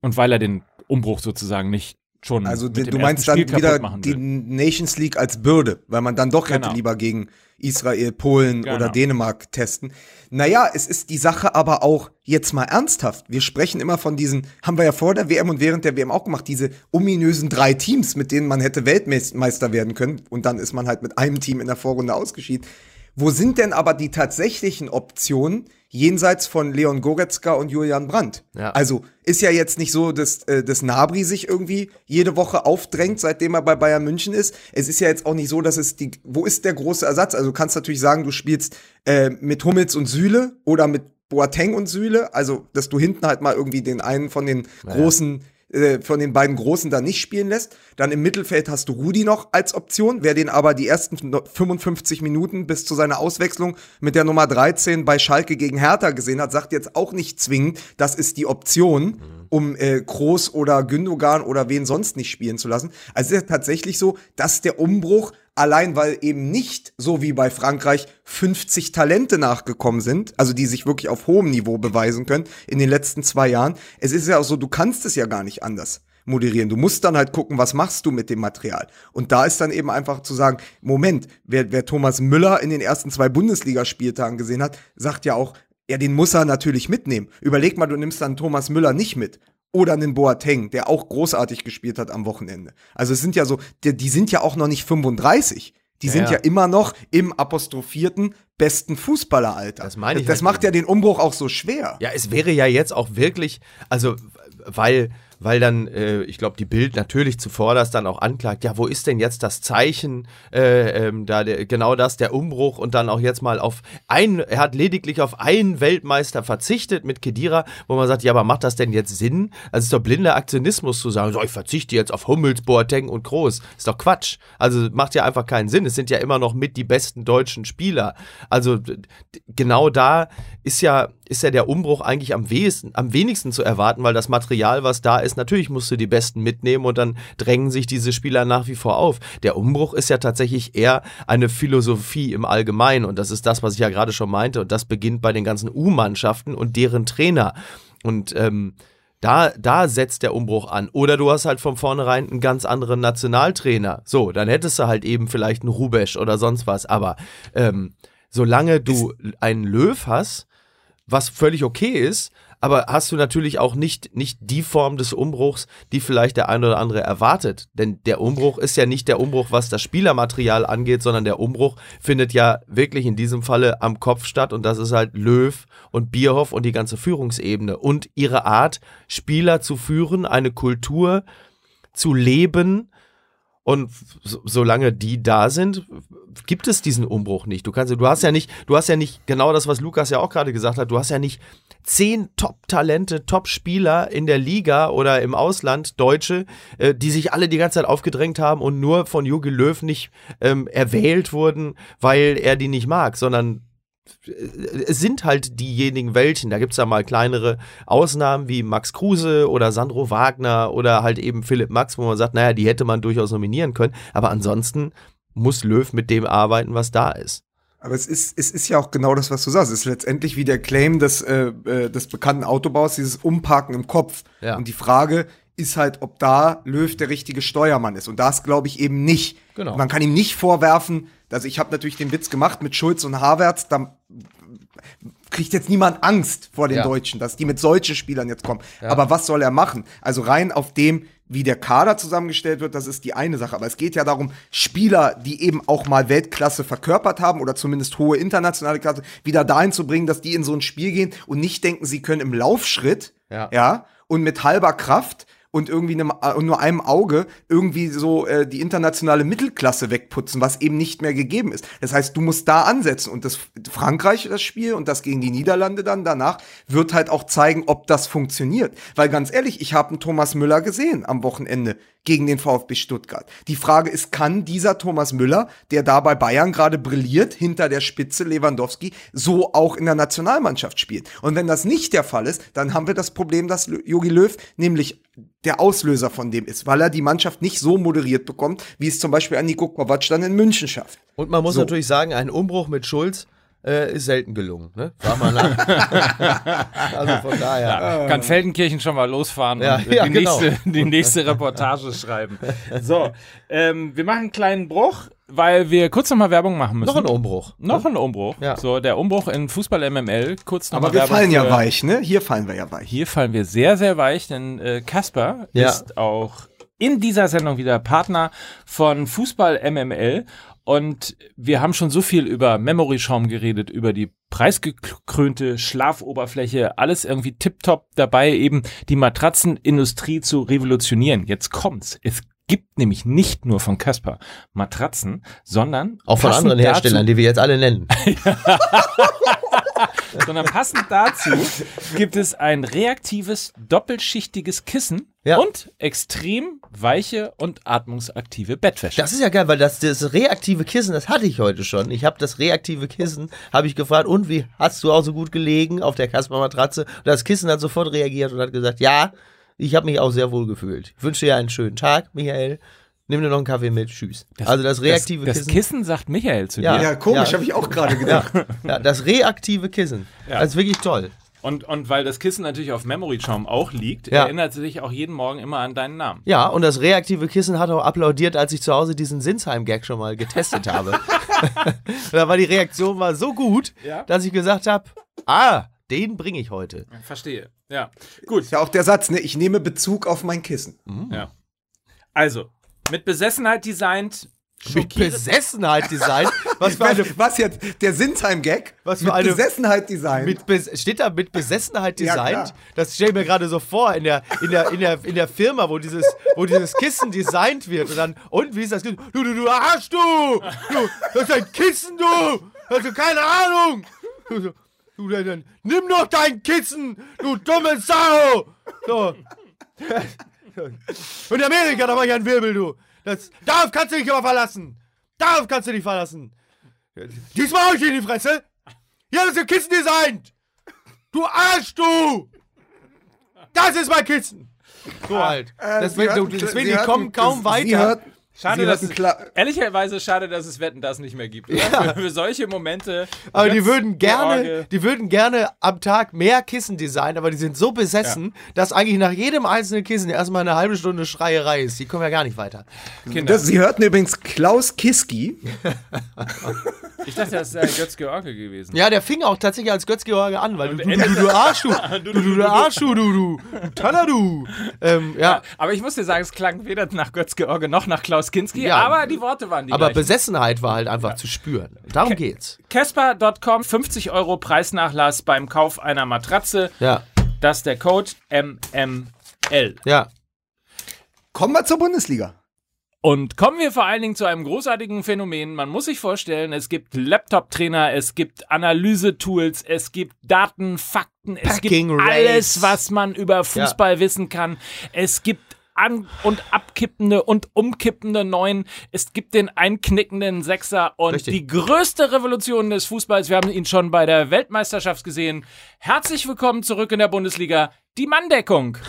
Und weil er den Umbruch sozusagen nicht schon also dem du meinst dann Spiel wieder die. Nations League als Bürde, weil man dann doch hätte Genau. lieber gegen Israel, Polen Genau. oder Dänemark testen. Naja, es ist die Sache aber auch jetzt mal ernsthaft. Wir sprechen immer von diesen, haben wir ja vor der WM und während der WM auch gemacht, diese ominösen drei Teams, mit denen man hätte Weltmeister werden können und dann ist man halt mit einem Team in der Vorrunde ausgeschieden. Wo sind denn aber die tatsächlichen Optionen jenseits von Leon Goretzka und Julian Brandt? Ja. Also ist ja jetzt nicht so, dass, äh, dass Nabri sich irgendwie jede Woche aufdrängt, seitdem er bei Bayern München ist. Es ist ja jetzt auch nicht so, dass es die. Wo ist der große Ersatz? Also du kannst natürlich sagen, du spielst äh, mit Hummels und Süle oder mit Boateng und Süle. Also, dass du hinten halt mal irgendwie den einen von den großen äh, von den beiden Großen da nicht spielen lässt. Dann im Mittelfeld hast du Rudi noch als Option, wer den aber die ersten no- 55 Minuten bis zu seiner Auswechslung mit der Nummer 13 bei Schalke gegen Hertha gesehen hat, sagt jetzt auch nicht zwingend, das ist die Option, um äh, Kroos oder Gündogan oder wen sonst nicht spielen zu lassen. Also es ist ja tatsächlich so, dass der Umbruch allein weil eben nicht so wie bei Frankreich 50 Talente nachgekommen sind, also die sich wirklich auf hohem Niveau beweisen können in den letzten zwei Jahren. Es ist ja auch so, du kannst es ja gar nicht anders moderieren. Du musst dann halt gucken, was machst du mit dem Material. Und da ist dann eben einfach zu sagen, Moment, wer, wer Thomas Müller in den ersten zwei Bundesligaspieltagen gesehen hat, sagt ja auch, ja, den muss er natürlich mitnehmen. Überleg mal, du nimmst dann Thomas Müller nicht mit. Oder einen Boateng, der auch großartig gespielt hat am Wochenende. Also es sind ja so, die, die sind ja auch noch nicht 35. Die sind Ja, ja, ja. immer noch im apostrophierten besten Fußballeralter. Das meine ich Das halt macht ja den Umbruch auch so schwer. Ja, es wäre ja jetzt auch wirklich, also weil, weil dann, äh, ich glaube, die Bild natürlich zuvorderst dann auch anklagt, ja, wo ist denn jetzt das Zeichen, äh, ähm, da der, genau das, der Umbruch und dann auch jetzt mal auf ein, er hat lediglich auf einen Weltmeister verzichtet mit Kedira, wo man sagt, ja, aber macht das denn jetzt Sinn? Also ist doch blinder Aktionismus zu sagen, so, ich verzichte jetzt auf Hummels, Boateng und Groß. Ist doch Quatsch. Also macht ja einfach keinen Sinn. Es sind ja immer noch mit die besten deutschen Spieler. Also genau da ist ja, ist ja der Umbruch eigentlich am, wenigsten, am wenigsten zu erwarten, weil das Material, was da ist, natürlich musst du die Besten mitnehmen und dann drängen sich diese Spieler nach wie vor auf. Der Umbruch ist ja tatsächlich eher eine Philosophie im Allgemeinen und das ist das, was ich ja gerade schon meinte und das beginnt bei den ganzen U-Mannschaften und deren Trainer. Und ähm, da, da setzt der Umbruch an. Oder du hast halt von vornherein einen ganz anderen Nationaltrainer. So, dann hättest du halt eben vielleicht einen Rubesch oder sonst was. Aber ähm, solange du einen Löw hast, was völlig okay ist, aber hast du natürlich auch nicht, nicht die Form des Umbruchs, die vielleicht der ein oder andere erwartet. Denn der Umbruch ist ja nicht der Umbruch, was das Spielermaterial angeht, sondern der Umbruch findet ja wirklich in diesem Falle am Kopf statt und das ist halt Löw und Bierhoff und die ganze Führungsebene und ihre Art, Spieler zu führen, eine Kultur zu leben, und so, solange die da sind, gibt es diesen Umbruch nicht. Du kannst, du hast ja nicht, du hast ja nicht genau das, was Lukas ja auch gerade gesagt hat. Du hast ja nicht zehn Top-Talente, Top-Spieler in der Liga oder im Ausland, Deutsche, äh, die sich alle die ganze Zeit aufgedrängt haben und nur von Jogi Löw nicht ähm, erwählt wurden, weil er die nicht mag, sondern es sind halt diejenigen welchen. Da gibt es ja mal kleinere Ausnahmen wie Max Kruse oder Sandro Wagner oder halt eben Philipp Max, wo man sagt, naja, die hätte man durchaus nominieren können. Aber ansonsten muss Löw mit dem arbeiten, was da ist. Aber es ist, es ist ja auch genau das, was du sagst. Es ist letztendlich wie der Claim des, äh, äh, des bekannten Autobaus, dieses Umparken im Kopf. Ja. Und die Frage ist halt, ob da Löw der richtige Steuermann ist. Und das glaube ich eben nicht. Genau. Man kann ihm nicht vorwerfen, also ich habe natürlich den Witz gemacht mit Schulz und Havertz, da kriegt jetzt niemand Angst vor den Ja. Deutschen, dass die mit solchen Spielern jetzt kommen. Aber was soll er machen? Also rein auf dem, wie der Kader zusammengestellt wird, das ist die eine Sache. Aber es geht ja darum, Spieler, die eben auch mal Weltklasse verkörpert haben oder zumindest hohe internationale Klasse, wieder dahin zu bringen, dass die in so ein Spiel gehen und nicht denken, sie können im Laufschritt, Ja. ja und mit halber Kraft und irgendwie einem, äh, nur einem Auge irgendwie so äh, die internationale Mittelklasse wegputzen, was eben nicht mehr gegeben ist. Das heißt, du musst da ansetzen und das Frankreich das Spiel und das gegen die Niederlande dann danach wird halt auch zeigen, ob das funktioniert. Weil ganz ehrlich, ich habe einen Thomas Müller gesehen am Wochenende gegen den VfB Stuttgart. Die Frage ist, kann dieser Thomas Müller, der da bei Bayern gerade brilliert, hinter der Spitze Lewandowski, so auch in der Nationalmannschaft spielen? Und wenn das nicht der Fall ist, dann haben wir das Problem, dass Jogi Löw nämlich der Auslöser von dem ist, weil er die Mannschaft nicht so moderiert bekommt, wie es zum Beispiel ein Nico Kovac dann in München schafft. Und man muss So. natürlich sagen, ein Umbruch mit Schulz äh, ist selten gelungen. Ne? Frag mal nach. also von daher. Kann Feldenkirchen schon mal losfahren Ja, und ja, die, genau. nächste, die nächste Reportage schreiben. So, ähm, wir machen einen kleinen Bruch, weil wir kurz nochmal Werbung machen müssen. Noch ein Umbruch. Noch ein Umbruch. Ja. So, der Umbruch in Fußball MML. Kurz nochmal Aber wir Werbung fallen ja weich, ne? Hier fallen wir ja weich. Hier fallen wir sehr, sehr weich, denn äh, Kasper Ja. ist auch in dieser Sendung wieder Partner von Fußball MML. Und wir haben schon so viel über Memory-Schaum geredet, über die preisgekrönte Schlafoberfläche, alles irgendwie tipptopp dabei, eben die Matratzenindustrie zu revolutionieren. Jetzt kommt's. Es gibt nämlich nicht nur von Kasper Matratzen, sondern Auch von anderen Herstellern, die wir jetzt alle nennen. sondern passend dazu gibt es ein reaktives, doppelschichtiges Kissen Ja. und extrem weiche und atmungsaktive Bettwäsche. Das ist ja geil, weil das, das reaktive Kissen, das hatte ich heute schon. Ich habe das reaktive Kissen, habe ich gefragt, und wie hast du auch so gut gelegen auf der Kasper-Matratze? Und das Kissen hat sofort reagiert und hat gesagt, ja, ich habe mich auch sehr wohl gefühlt. Ich wünsche dir einen schönen Tag, Michael. Nimm dir noch einen Kaffee mit. Tschüss. also das reaktive das, das Kissen. Kissen sagt Michael zu Ja. dir. Ja, komisch, Ja. habe ich auch gerade gedacht. Ja, das reaktive Kissen. Das ist wirklich toll. Und, und weil das Kissen natürlich auf Memory-Schaum auch liegt, Ja. erinnert sie sich auch jeden Morgen immer an deinen Namen. Ja, und das reaktive Kissen hat auch applaudiert, als ich zu Hause diesen Sinsheim-Gag schon mal getestet habe. da war die Reaktion war so gut, Ja. dass ich gesagt habe, ah, den bringe ich heute. Verstehe. Ja. Gut. Ist ja auch der Satz, ne? Ich nehme Bezug auf mein Kissen. Ja. Also, mit Besessenheit designt, mit Besessenheit designt. Was für eine, Was jetzt? Der Sinsheim-Gag? Was für mit eine- Besessenheit design. mit Bes- steht da mit Besessenheit Ja, designt? klar. das stelle ich mir gerade so vor in der, in, der, in, der, in der Firma, wo dieses, wo dieses Kissen designt wird. Und dann, und wie ist das Kissen? Du, du, du Arsch, du! Du, das ist ein Kissen, du! Hast du keine Ahnung! Du, du, nimm doch dein Kissen, du dumme Sau! So. Und Amerika, da war ich ein Wirbel, du. Das, darauf kannst du dich aber verlassen. Darauf kannst du dich verlassen. Diesmal hau ich dir in die Fresse. Hier hast du Kissen designt. Du Arsch, du. Das ist mein Kissen. So halt. Äh, wird- hörten- deswegen, die kommen kaum weiter. Schade, dass es, ehrlicherweise schade, dass es Wetten das nicht mehr gibt. Oder? Für, für solche Momente. Aber die Götz würden gerne, George. die würden gerne am Tag mehr Kissen designen, aber die sind so besessen, dass eigentlich nach jedem einzelnen Kissen erstmal eine halbe Stunde Schreierei ist. Die kommen ja gar nicht weiter. Das, Sie hörten übrigens Klaus Kiski. Ich dachte, das wäre Götz George gewesen. Ja, der fing auch tatsächlich als Götz-George an, weil du, du, du, du, du Arsch, du, du, du, du Arsch, du, du, du, du Taller, du. Ähm, ja, Aber ich muss dir sagen, es klang weder nach Götz George noch nach Klaus Kinski, Ja. aber die Worte waren die aber gleichen. Besessenheit war halt einfach zu spüren. Darum geht's. Casper.com, 50 Euro Preisnachlass beim Kauf einer Matratze. Ja, Das ist der Code MML. ja. Kommen wir zur Bundesliga. Und kommen wir vor allen Dingen zu einem großartigen Phänomen. Man muss sich vorstellen, es gibt Laptop-Trainer, es gibt Analyse-Tools, es gibt Daten, Fakten, es Packing gibt Race. alles, was man über Fußball wissen kann. Es gibt an- und abkippende und umkippende Neun. Es gibt den einknickenden Sechser und Richtig. die größte Revolution des Fußballs. Wir haben ihn schon bei der Weltmeisterschaft gesehen. Herzlich willkommen zurück in der Bundesliga. Die Manndeckung.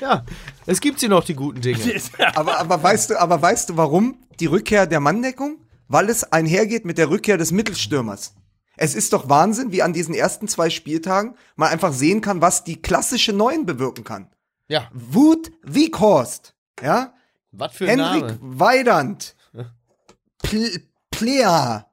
Ja, es gibt sie noch, die guten Dinge. Aber, aber, weißt du, aber weißt du, warum die Rückkehr der Manndeckung? Weil es einhergeht mit der Rückkehr des Mittelstürmers. Es ist doch Wahnsinn, wie an diesen ersten zwei Spieltagen man einfach sehen kann, was die klassische Neun bewirken kann. Ja, Wut Wieghorst, ja, was für ein Henrik Name. Weidand, Pl Plea,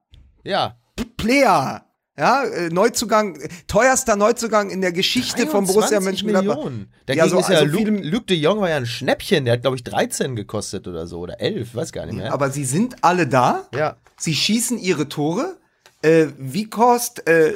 Ja, Plea, ja, äh, Neuzugang, teuerster Neuzugang in der Geschichte von Borussia 23 Mönchengladbach. Millionen. Dagegen Ja, so- ist ja also Luke, Luke de Jong war ja ein Schnäppchen. Der hat, glaube ich, 13 gekostet oder so. Oder 11, weiß gar nicht mehr. Aber sie sind alle da. ja. Sie schießen ihre Tore. Äh, Wieghorst, äh,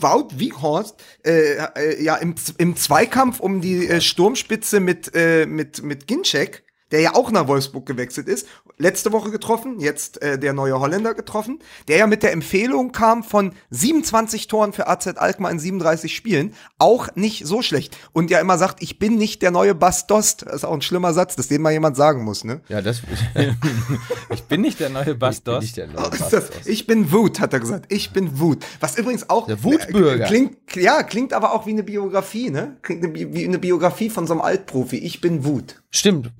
Wout Wieghorst, äh, äh, ja, im, im Zweikampf um die äh, Sturmspitze mit, äh, mit, mit Ginczek, der ja auch nach Wolfsburg gewechselt ist, letzte Woche getroffen, jetzt äh, der neue Holländer getroffen, der ja mit der Empfehlung kam von 27 Toren für AZ Alkmaar in 37 Spielen, auch nicht so schlecht. Und ja immer sagt, ich bin nicht der neue Bastost. Das ist auch ein schlimmer Satz, das den mal jemand sagen muss, ne? Ja, das Ich bin nicht der neue Bastos. nicht der neue das, ich bin Wut, hat er gesagt. Ich bin Wut. Was übrigens auch. Der Wutbürger. äh, Klingt, ja, klingt aber auch wie eine Biografie, ne? Klingt wie eine Biografie von so einem Altprofi. Ich bin Wut. Stimmt.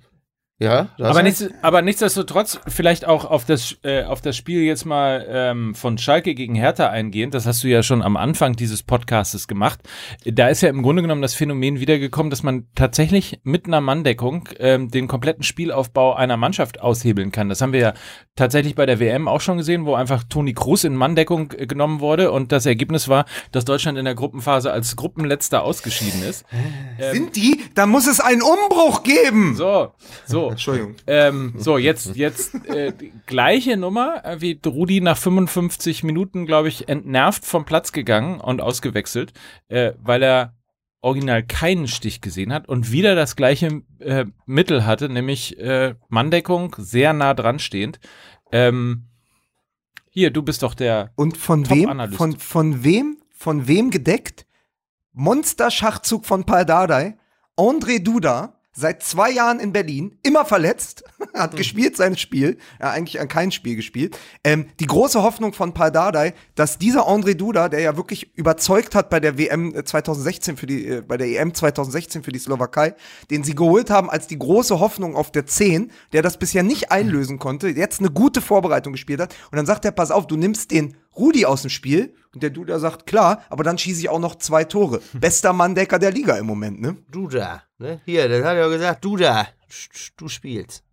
Ja, Aber, nichts, aber nichtsdestotrotz vielleicht auch auf das, äh, auf das Spiel jetzt mal ähm, von Schalke gegen Hertha eingehend. Das hast du ja schon am Anfang dieses Podcastes gemacht. Da ist ja im Grunde genommen das Phänomen wiedergekommen, dass man tatsächlich mit einer Manndeckung ähm, den kompletten Spielaufbau einer Mannschaft aushebeln kann. Das haben wir ja tatsächlich bei der WM auch schon gesehen, wo einfach Toni Kroos in Manndeckung äh, genommen wurde und das Ergebnis war, dass Deutschland in der Gruppenphase als Gruppenletzter ausgeschieden ist. Sind die? Da muss es einen Umbruch geben. So, so. Entschuldigung. Ähm, so, jetzt, jetzt äh, gleiche Nummer, äh, wie Rudi nach 55 Minuten, glaube ich, entnervt vom Platz gegangen und ausgewechselt, äh, weil er original keinen Stich gesehen hat und wieder das gleiche äh, Mittel hatte, nämlich äh, Manndeckung, sehr nah dran stehend. Ähm, hier, du bist doch der. Und von wem? Von, von wem? Von wem gedeckt? Monster-Schachzug von Paldadei. André Duda. Seit zwei Jahren in Berlin, immer verletzt, hat gespielt sein Spiel, ja, eigentlich an kein Spiel gespielt. Ähm, die große Hoffnung von Paldadei, dass dieser André Duda, der ja wirklich überzeugt hat bei der WM 2016 für die, äh, bei der EM 2016 für die Slowakei, den sie geholt haben als die große Hoffnung auf der 10, der das bisher nicht einlösen konnte, jetzt eine gute Vorbereitung gespielt hat. Und dann sagt er, pass auf, du nimmst den Rudi aus dem Spiel. Und der Duda sagt, klar, aber dann schieße ich auch noch zwei Tore. Bester Manndecker der Liga im Moment, ne? Du da. Ne? Hier, das hat er gesagt, du da. Du spielst.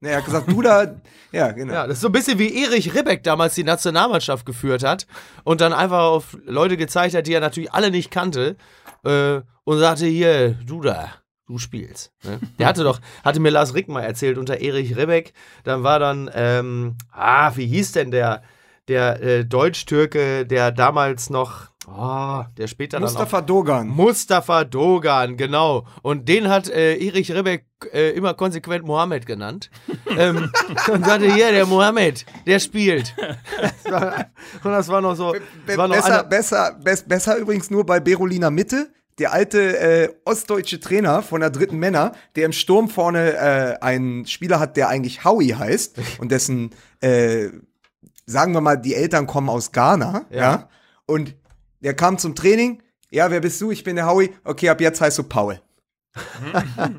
Ne, Er hat gesagt, Duda, ja, genau. Ja, das ist so ein bisschen wie Erich Ribbeck damals die Nationalmannschaft geführt hat und dann einfach auf Leute gezeigt hat, die er natürlich alle nicht kannte äh, und sagte, hier, du da, du spielst. Ne? Der hatte doch, hatte mir Lars Rick mal erzählt unter Erich Rebeck, dann war dann, ähm, ah, wie hieß denn der, der äh, Deutsch-Türke, der damals noch, oh, der später Mustafa dann Dogan. auch, Mustafa Dogan, genau. Und den hat äh, Erich Rebeck äh, immer konsequent Mohammed genannt. ähm, und sagte, hier, der Mohammed, der spielt. Das war, und das war noch so, das war noch besser, besser, best, besser übrigens nur bei Berolina Mitte. Der alte äh, ostdeutsche Trainer von der dritten Männer, der im Sturm vorne äh, einen Spieler hat, der eigentlich Howie heißt und dessen, äh, sagen wir mal, die Eltern kommen aus Ghana, ja. Ja. Und der kam zum Training. Ja, wer bist du? Ich bin der Howie. Okay, ab jetzt heißt du Paul.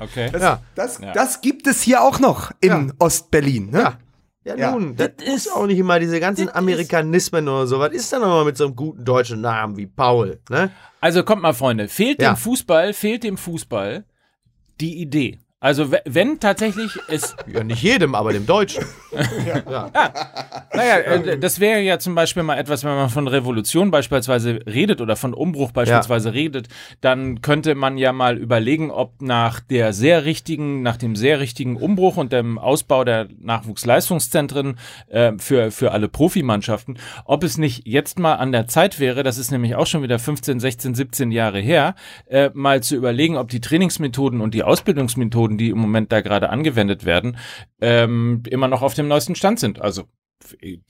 Okay. Das, Ja. das, Ja. das gibt es hier auch noch in Ja. Ostberlin. Ne? Ja. Ja, Ja. nun, das, ist auch nicht immer diese ganzen Amerikanismen oder so. Was ist denn nochmal mit so einem guten deutschen Namen wie Paul? Ne? Also kommt mal, Freunde, fehlt Ja. dem Fußball, fehlt dem Fußball die Idee. Also we- wenn tatsächlich es, Ja, nicht jedem, aber dem Deutschen. naja, äh, das wäre ja zum Beispiel mal etwas, wenn man von Revolution beispielsweise redet oder von Umbruch beispielsweise redet, dann könnte man ja mal überlegen, ob nach der sehr richtigen, nach dem sehr richtigen Umbruch und dem Ausbau der Nachwuchsleistungszentren äh, für, für alle Profimannschaften, ob es nicht jetzt mal an der Zeit wäre, das ist nämlich auch schon wieder 15, 16, 17 Jahre her, äh, mal zu überlegen, ob die Trainingsmethoden und die Ausbildungsmethoden, die im Moment da gerade angewendet werden, ähm, immer noch auf dem neuesten Stand sind. Also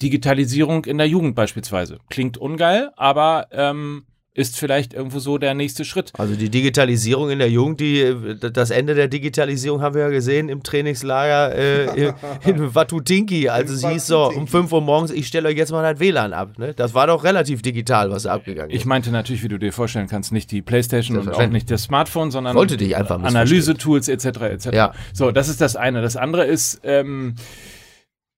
Digitalisierung in der Jugend beispielsweise. Klingt ungeil, aber ähm, ist vielleicht irgendwo so der nächste Schritt. Also die Digitalisierung in der Jugend, die, das Ende der Digitalisierung haben wir ja gesehen im Trainingslager äh, in, in Watutinki. Also es hieß so, um 5 Uhr morgens, ich stelle euch jetzt mal das WLAN ab. Ne? Das war doch relativ digital, was da abgegangen Ich ist. meinte natürlich, wie du dir vorstellen kannst, nicht die Playstation und auch nicht das Smartphone, sondern Wollte dich einfach missverstehen. Analysetools etc. etc. Ja. So, das ist das eine. Das andere ist, ähm,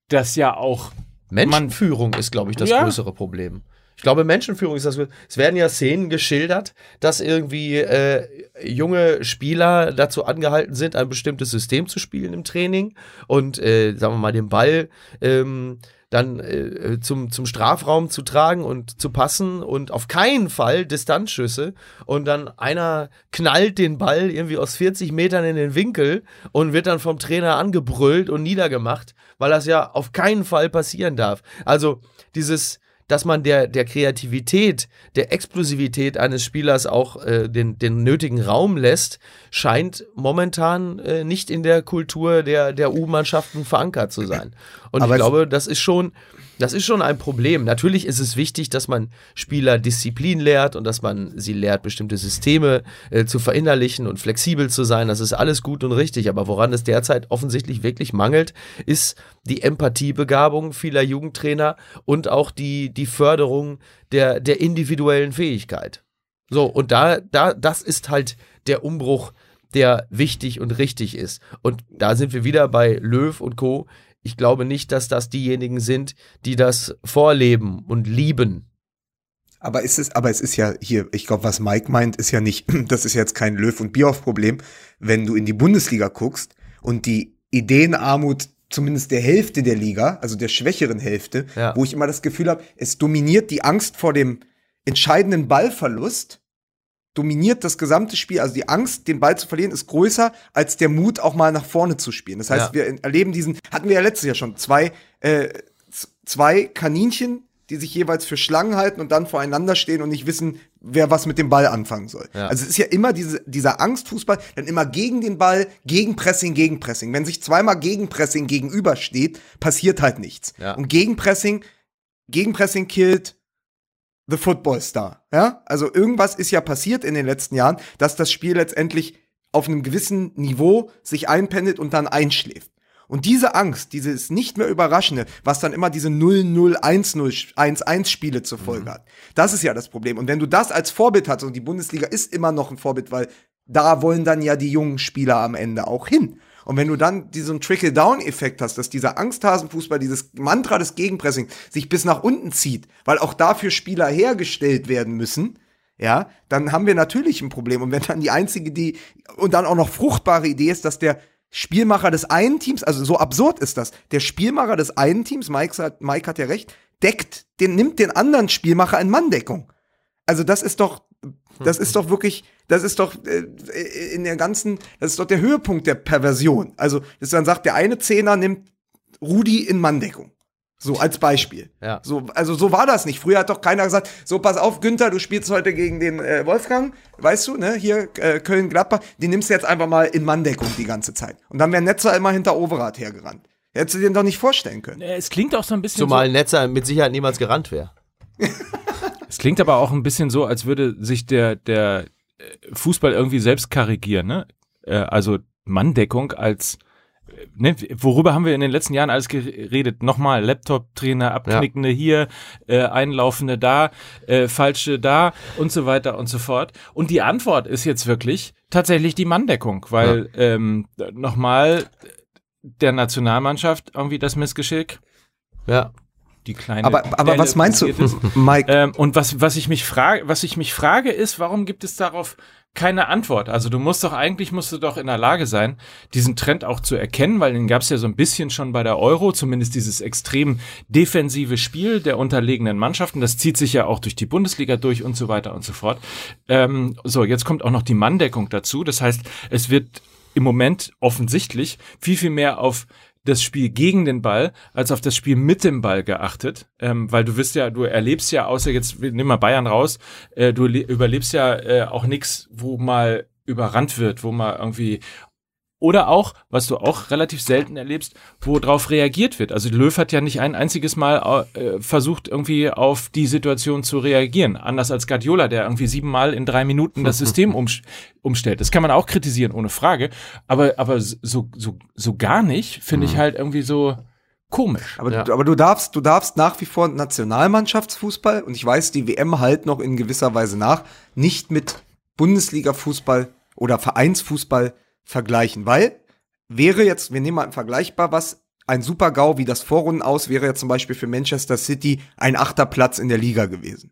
dass ja auch Menschenführung ist, glaube ich, das Ja. größere Problem. Ich glaube, Menschenführung ist das. Es werden ja Szenen geschildert, dass irgendwie äh, junge Spieler dazu angehalten sind, ein bestimmtes System zu spielen im Training und, äh, sagen wir mal, den Ball ähm, dann äh, zum, zum Strafraum zu tragen und zu passen und auf keinen Fall Distanzschüsse und dann einer knallt den Ball irgendwie aus 40 Metern in den Winkel und wird dann vom Trainer angebrüllt und niedergemacht, weil das ja auf keinen Fall passieren darf. Also dieses dass man der, der Kreativität, der Explosivität eines Spielers auch äh, den, den nötigen Raum lässt, scheint momentan äh, nicht in der Kultur der, der U-Mannschaften verankert zu sein. Und Aber ich glaube, das ist schon, das ist schon ein Problem. Natürlich ist es wichtig, dass man Spieler Disziplin lehrt und dass man sie lehrt, bestimmte Systeme äh, zu verinnerlichen und flexibel zu sein. Das ist alles gut und richtig. Aber woran es derzeit offensichtlich wirklich mangelt, ist die Empathiebegabung vieler Jugendtrainer und auch die, die Förderung der, der individuellen Fähigkeit. So, und da, da, das ist halt der Umbruch, der wichtig und richtig ist. Und da sind wir wieder bei Löw und Co. Ich glaube nicht, dass das diejenigen sind, die das vorleben und lieben. Aber es ist, aber es ist ja hier, ich glaube, was Mike meint, ist ja nicht, das ist jetzt kein Löw- und Bierhoff-Problem, wenn du in die Bundesliga guckst und die Ideenarmut zumindest der Hälfte der Liga, also der schwächeren Hälfte, Ja. wo ich immer das Gefühl habe, es dominiert die Angst vor dem entscheidenden Ballverlust, dominiert das gesamte Spiel. Also die Angst, den Ball zu verlieren, ist größer als der Mut, auch mal nach vorne zu spielen. Das heißt, Ja. wir erleben diesen, hatten wir ja letztes Jahr schon, zwei, äh, zwei Kaninchen, die sich jeweils für Schlangen halten und dann voreinander stehen und nicht wissen, wer was mit dem Ball anfangen soll. Ja. Also es ist ja immer diese, dieser Angstfußball, dann immer gegen den Ball, gegen Pressing, gegen Pressing. Wenn sich zweimal Gegenpressing gegenübersteht, passiert halt nichts. Ja. Und Gegenpressing, Gegenpressing killt the Football Star. Ja? Also irgendwas ist ja passiert in den letzten Jahren, dass das Spiel letztendlich auf einem gewissen Niveau sich einpendelt und dann einschläft. Und diese Angst, dieses nicht mehr Überraschende, was dann immer diese 0-0, 1-0, 1-1 Spiele zur Folge hat, das ist ja das Problem. Und wenn du das als Vorbild hast, und die Bundesliga ist immer noch ein Vorbild, weil da wollen dann ja die jungen Spieler am Ende auch hin. Und wenn du dann diesen Trickle-Down-Effekt hast, dass dieser Angsthasenfußball, dieses Mantra des Gegenpressing sich bis nach unten zieht, weil auch dafür Spieler hergestellt werden müssen, ja, dann haben wir natürlich ein Problem. Und wenn dann die einzige, die, und dann auch noch fruchtbare Idee ist, dass der Spielmacher des einen Teams, also so absurd ist das, der Spielmacher des einen Teams, Mike hat, Mike hat ja recht, deckt, den, nimmt den anderen Spielmacher in Manndeckung. Also das ist doch, Das ist doch wirklich, das ist doch äh, in der ganzen, das ist doch der Höhepunkt der Perversion. Also, dass dann sagt, der eine Zehner nimmt Rudi in Manndeckung. So als Beispiel. Ja. So, also so war das nicht. Früher hat doch keiner gesagt, so pass auf, Günther, du spielst heute gegen den äh, Wolfgang, weißt du, ne, hier äh, Köln-Gladbach, den nimmst du jetzt einfach mal in Manndeckung die ganze Zeit. Und dann wäre Netzer immer hinter Overath hergerannt. Hättest du dir doch nicht vorstellen können. Äh, Es klingt auch so ein bisschen Zumal Netzer mit Sicherheit niemals gerannt wäre. so, es klingt aber auch ein bisschen so, als würde sich der, der Fußball irgendwie selbst korrigieren, ne? Äh, Also Manndeckung als Ne, worüber haben wir in den letzten Jahren alles geredet? Nochmal, Laptop-Trainer, Abknickende hier, äh, Einlaufende da, äh, Falsche da und so weiter und so fort. Und die Antwort ist jetzt wirklich tatsächlich die Manndeckung, weil ähm, nochmal der Nationalmannschaft irgendwie das Missgeschick, Ja. Die kleine. Aber, aber Delle was meinst du, ist. Mike? Ähm, und was, was ich mich frage, was ich mich frage, ist, warum gibt es darauf keine Antwort? Also du musst doch eigentlich musst du doch in der Lage sein, diesen Trend auch zu erkennen, weil den gab es ja so ein bisschen schon bei der Euro, zumindest dieses extrem defensive Spiel der unterlegenen Mannschaften. Das zieht sich ja auch durch die Bundesliga durch und so weiter und so fort. Ähm, so, jetzt kommt auch noch die Manndeckung dazu. Das heißt, es wird im Moment offensichtlich viel, viel mehr auf das Spiel gegen den Ball als auf das Spiel mit dem Ball geachtet, ähm, weil du wirst ja, du erlebst ja, außer jetzt, nehmen mal Bayern raus, äh, du le- überlebst ja äh, auch nix, wo mal überrannt wird, wo mal irgendwie oder auch, was du auch relativ selten erlebst, wo drauf reagiert wird. Also Löw hat ja nicht ein einziges Mal äh, versucht, irgendwie auf die Situation zu reagieren. Anders als Guardiola, der irgendwie siebenmal in drei Minuten das System um, umstellt. Das kann man auch kritisieren, ohne Frage. Aber, aber so, so, so gar nicht, finde ich halt irgendwie so komisch. Aber, Ja. du, aber du darfst, du darfst nach wie vor Nationalmannschaftsfußball, und ich weiß, die WM halt noch in gewisser Weise nach, nicht mit Bundesliga-Fußball oder Vereinsfußball vergleichen. Weil wäre jetzt, wir nehmen mal vergleichbar was, ein Super-GAU wie das Vorrunden aus, wäre jetzt zum Beispiel für Manchester City ein achter Platz in der Liga gewesen.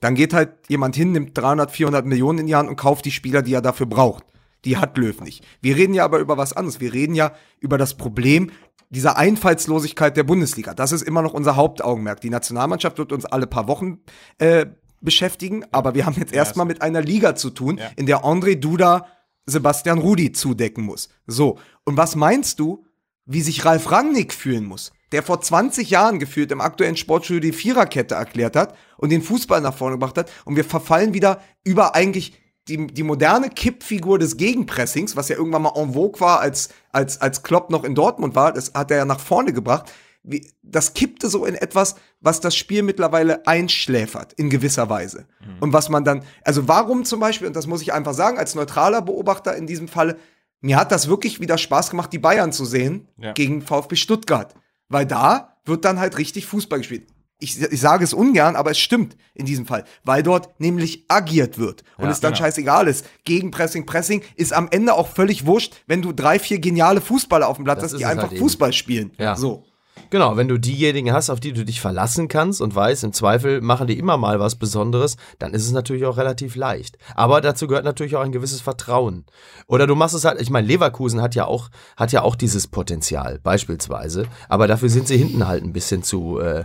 Dann geht halt jemand hin, nimmt 300, 400 Millionen in die Hand und kauft die Spieler, die er dafür braucht. Die hat Löw nicht. Wir reden ja aber über was anderes. Wir reden ja über das Problem dieser Einfallslosigkeit der Bundesliga. Das ist immer noch unser Hauptaugenmerk. Die Nationalmannschaft wird uns alle paar Wochen äh, beschäftigen, aber wir haben jetzt erstmal mit einer Liga zu tun, Ja. in der André Duda Sebastian Rudi zudecken muss. So, und was meinst du, wie sich Ralf Rangnick fühlen muss? Der vor 20 Jahren gefühlt im aktuellen Sportstudio die Viererkette erklärt hat und den Fußball nach vorne gebracht hat und wir verfallen wieder über eigentlich die, die moderne Kippfigur des Gegenpressings, was ja irgendwann mal en vogue war, als, als, als Klopp noch in Dortmund war, das hat er ja nach vorne gebracht. Wie, das kippte so in etwas, was das Spiel mittlerweile einschläfert, in gewisser Weise. Und was man dann, also warum zum Beispiel, und das muss ich einfach sagen, als neutraler Beobachter in diesem Falle, mir hat das wirklich wieder Spaß gemacht, die Bayern zu sehen Ja. gegen VfB Stuttgart. Weil da wird dann halt richtig Fußball gespielt. Ich, ich sage es ungern, aber es stimmt in diesem Fall, weil dort nämlich agiert wird und Ja, es dann genau. scheißegal ist. Gegenpressing, Pressing ist am Ende auch völlig wurscht, wenn du drei, vier geniale Fußballer auf dem Platz Das hast, die einfach halt eben. Fußball spielen. Ja. So. Genau, wenn du diejenigen hast, auf die du dich verlassen kannst und weißt, im Zweifel machen die immer mal was Besonderes, dann ist es natürlich auch relativ leicht. Aber dazu gehört natürlich auch ein gewisses Vertrauen. Oder du machst es halt, ich meine, Leverkusen hat ja auch, hat ja auch dieses Potenzial, beispielsweise. Aber dafür sind sie hinten halt ein bisschen zu, äh,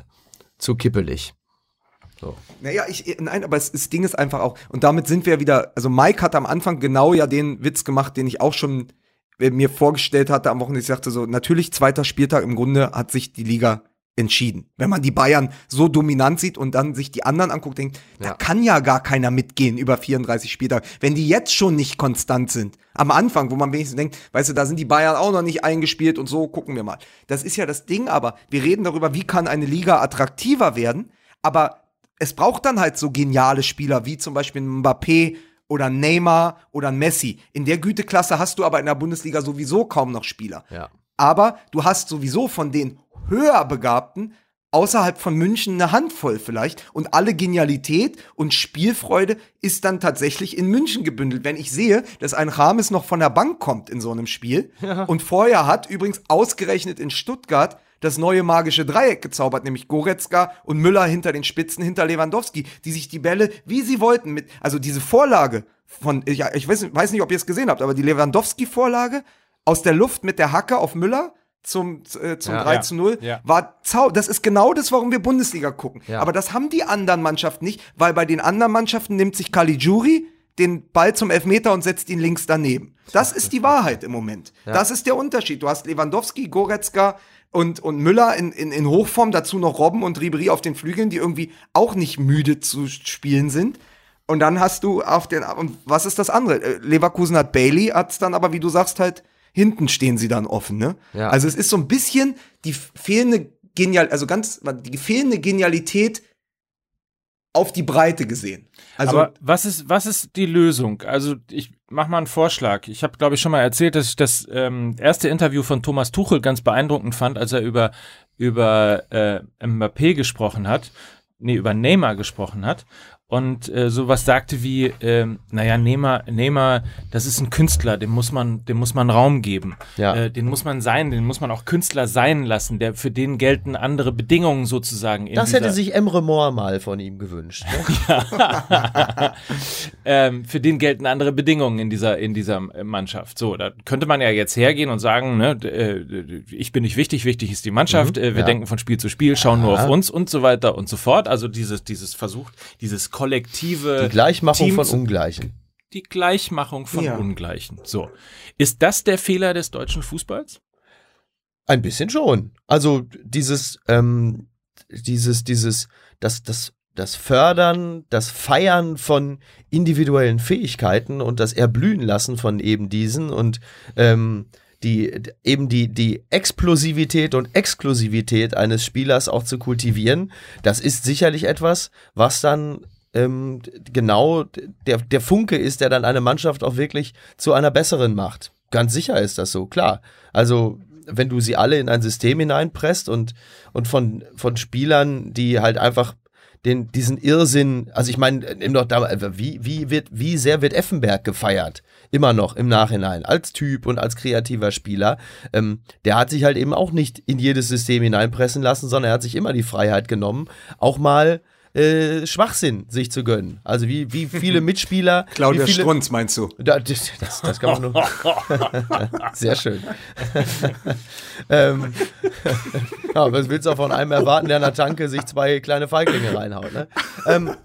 zu kippelig. Naja, ich, nein, aber es, das Ding ist einfach auch, und damit sind wir wieder, also Mike hat am Anfang genau ja den Witz gemacht, den ich auch schon äh, mir vorgestellt hatte am Wochenende. Ich sagte so, natürlich zweiter Spieltag, im Grunde hat sich die Liga entschieden. Wenn man die Bayern so dominant sieht und dann sich die anderen anguckt, denkt, da Ja. kann ja gar keiner mitgehen über 34 Spieltage. Wenn die jetzt schon nicht konstant sind, am Anfang, wo man wenigstens denkt, weißt du, da sind die Bayern auch noch nicht eingespielt und so, gucken wir mal. Das ist ja das Ding, aber wir reden darüber, wie kann eine Liga attraktiver werden, aber es braucht dann halt so geniale Spieler wie zum Beispiel Mbappé oder Neymar oder Messi. In der Güteklasse hast du aber in der Bundesliga sowieso kaum noch Spieler. Ja. Aber du hast sowieso von den höher Begabten außerhalb von München eine Handvoll vielleicht und alle Genialität und Spielfreude ist dann tatsächlich in München gebündelt. Wenn ich sehe, dass ein Rames noch von der Bank kommt in so einem Spiel und vorher hat übrigens ausgerechnet in Stuttgart das neue magische Dreieck gezaubert, nämlich Goretzka und Müller hinter den Spitzen, hinter Lewandowski, die sich die Bälle, wie sie wollten, mit, also diese Vorlage von, ich, ich weiß, weiß nicht, ob ihr es gesehen habt, aber die Lewandowski-Vorlage aus der Luft mit der Hacke auf Müller zum, äh, zum Ja. 3 Ja. zu 0 Ja. war zau. Das ist genau das, warum wir Bundesliga gucken. Ja. Aber das haben die anderen Mannschaften nicht, weil bei den anderen Mannschaften nimmt sich Caligiuri den Ball zum Elfmeter und setzt ihn links daneben. Das ist die Wahrheit im Moment. Das ist der Unterschied. Du hast Lewandowski, Goretzka und, und Müller in, in, in Hochform, dazu noch Robben und Ribery auf den Flügeln, die irgendwie auch nicht müde zu spielen sind. Und dann hast du auf den, und was ist das andere? Äh, Leverkusen hat Bailey, hat's dann aber, wie du sagst, halt, hinten stehen sie dann offen, ne? Ja. Also es ist so ein bisschen die fehlende Genial, also ganz, die fehlende Genialität auf die Breite gesehen. Also, Aber was ist, was ist die Lösung? Also ich mach mal einen Vorschlag. Ich habe, glaube ich, schon mal erzählt, dass ich das ähm, erste Interview von Thomas Tuchel ganz beeindruckend fand, als er über, über äh, Mbappé gesprochen hat, nee, über Neymar gesprochen hat und äh, sowas sagte wie, ähm, naja, Neymar, Neymar, das ist ein Künstler, dem muss man, dem muss man Raum geben. Ja. Äh, den muss man sein, den muss man auch Künstler sein lassen, der für den gelten andere Bedingungen sozusagen. In Das hätte sich Emre Moore mal von ihm gewünscht. Ne? ähm, für den gelten andere Bedingungen in dieser, in dieser äh, Mannschaft. So, da könnte man ja jetzt hergehen und sagen, ne, äh, ich bin nicht wichtig, wichtig ist die Mannschaft, äh, wir Mhm. ja. denken von Spiel zu Spiel, schauen nur auf uns und so weiter und so fort. Also dieses, dieses Versuch, dieses kollektive Die Gleichmachung Team von Ungleichen. die Gleichmachung von Ja. Ungleichen. So. Ist das der Fehler des deutschen Fußballs? Ein bisschen schon. Also dieses, ähm, dieses, dieses, das, das, das Fördern, das Feiern von individuellen Fähigkeiten und das Erblühen lassen von eben diesen und ähm, die eben die, die Explosivität und Exklusivität eines Spielers auch zu kultivieren, das ist sicherlich etwas, was dann ähm, genau der, der Funke ist, der dann eine Mannschaft auch wirklich zu einer besseren macht. Ganz sicher ist das so, klar. Also wenn du sie alle in ein System hineinpresst und, und von, von Spielern, die halt einfach den, diesen Irrsinn, also ich meine, da, wie, wie, wird, wie sehr wird Effenberg gefeiert? Immer noch im Nachhinein, als Typ und als kreativer Spieler. Ähm, der hat sich halt eben auch nicht in jedes System hineinpressen lassen, sondern er hat sich immer die Freiheit genommen, auch mal äh, Schwachsinn sich zu gönnen. Also wie, wie viele Mitspieler. Claudia viele, Strunz meinst du? da, das, das, das kann man nur. Sehr schön. ähm, ja, was willst du auch von einem erwarten, der an der Tanke sich zwei kleine Feiglinge reinhaut? Ne? Ähm,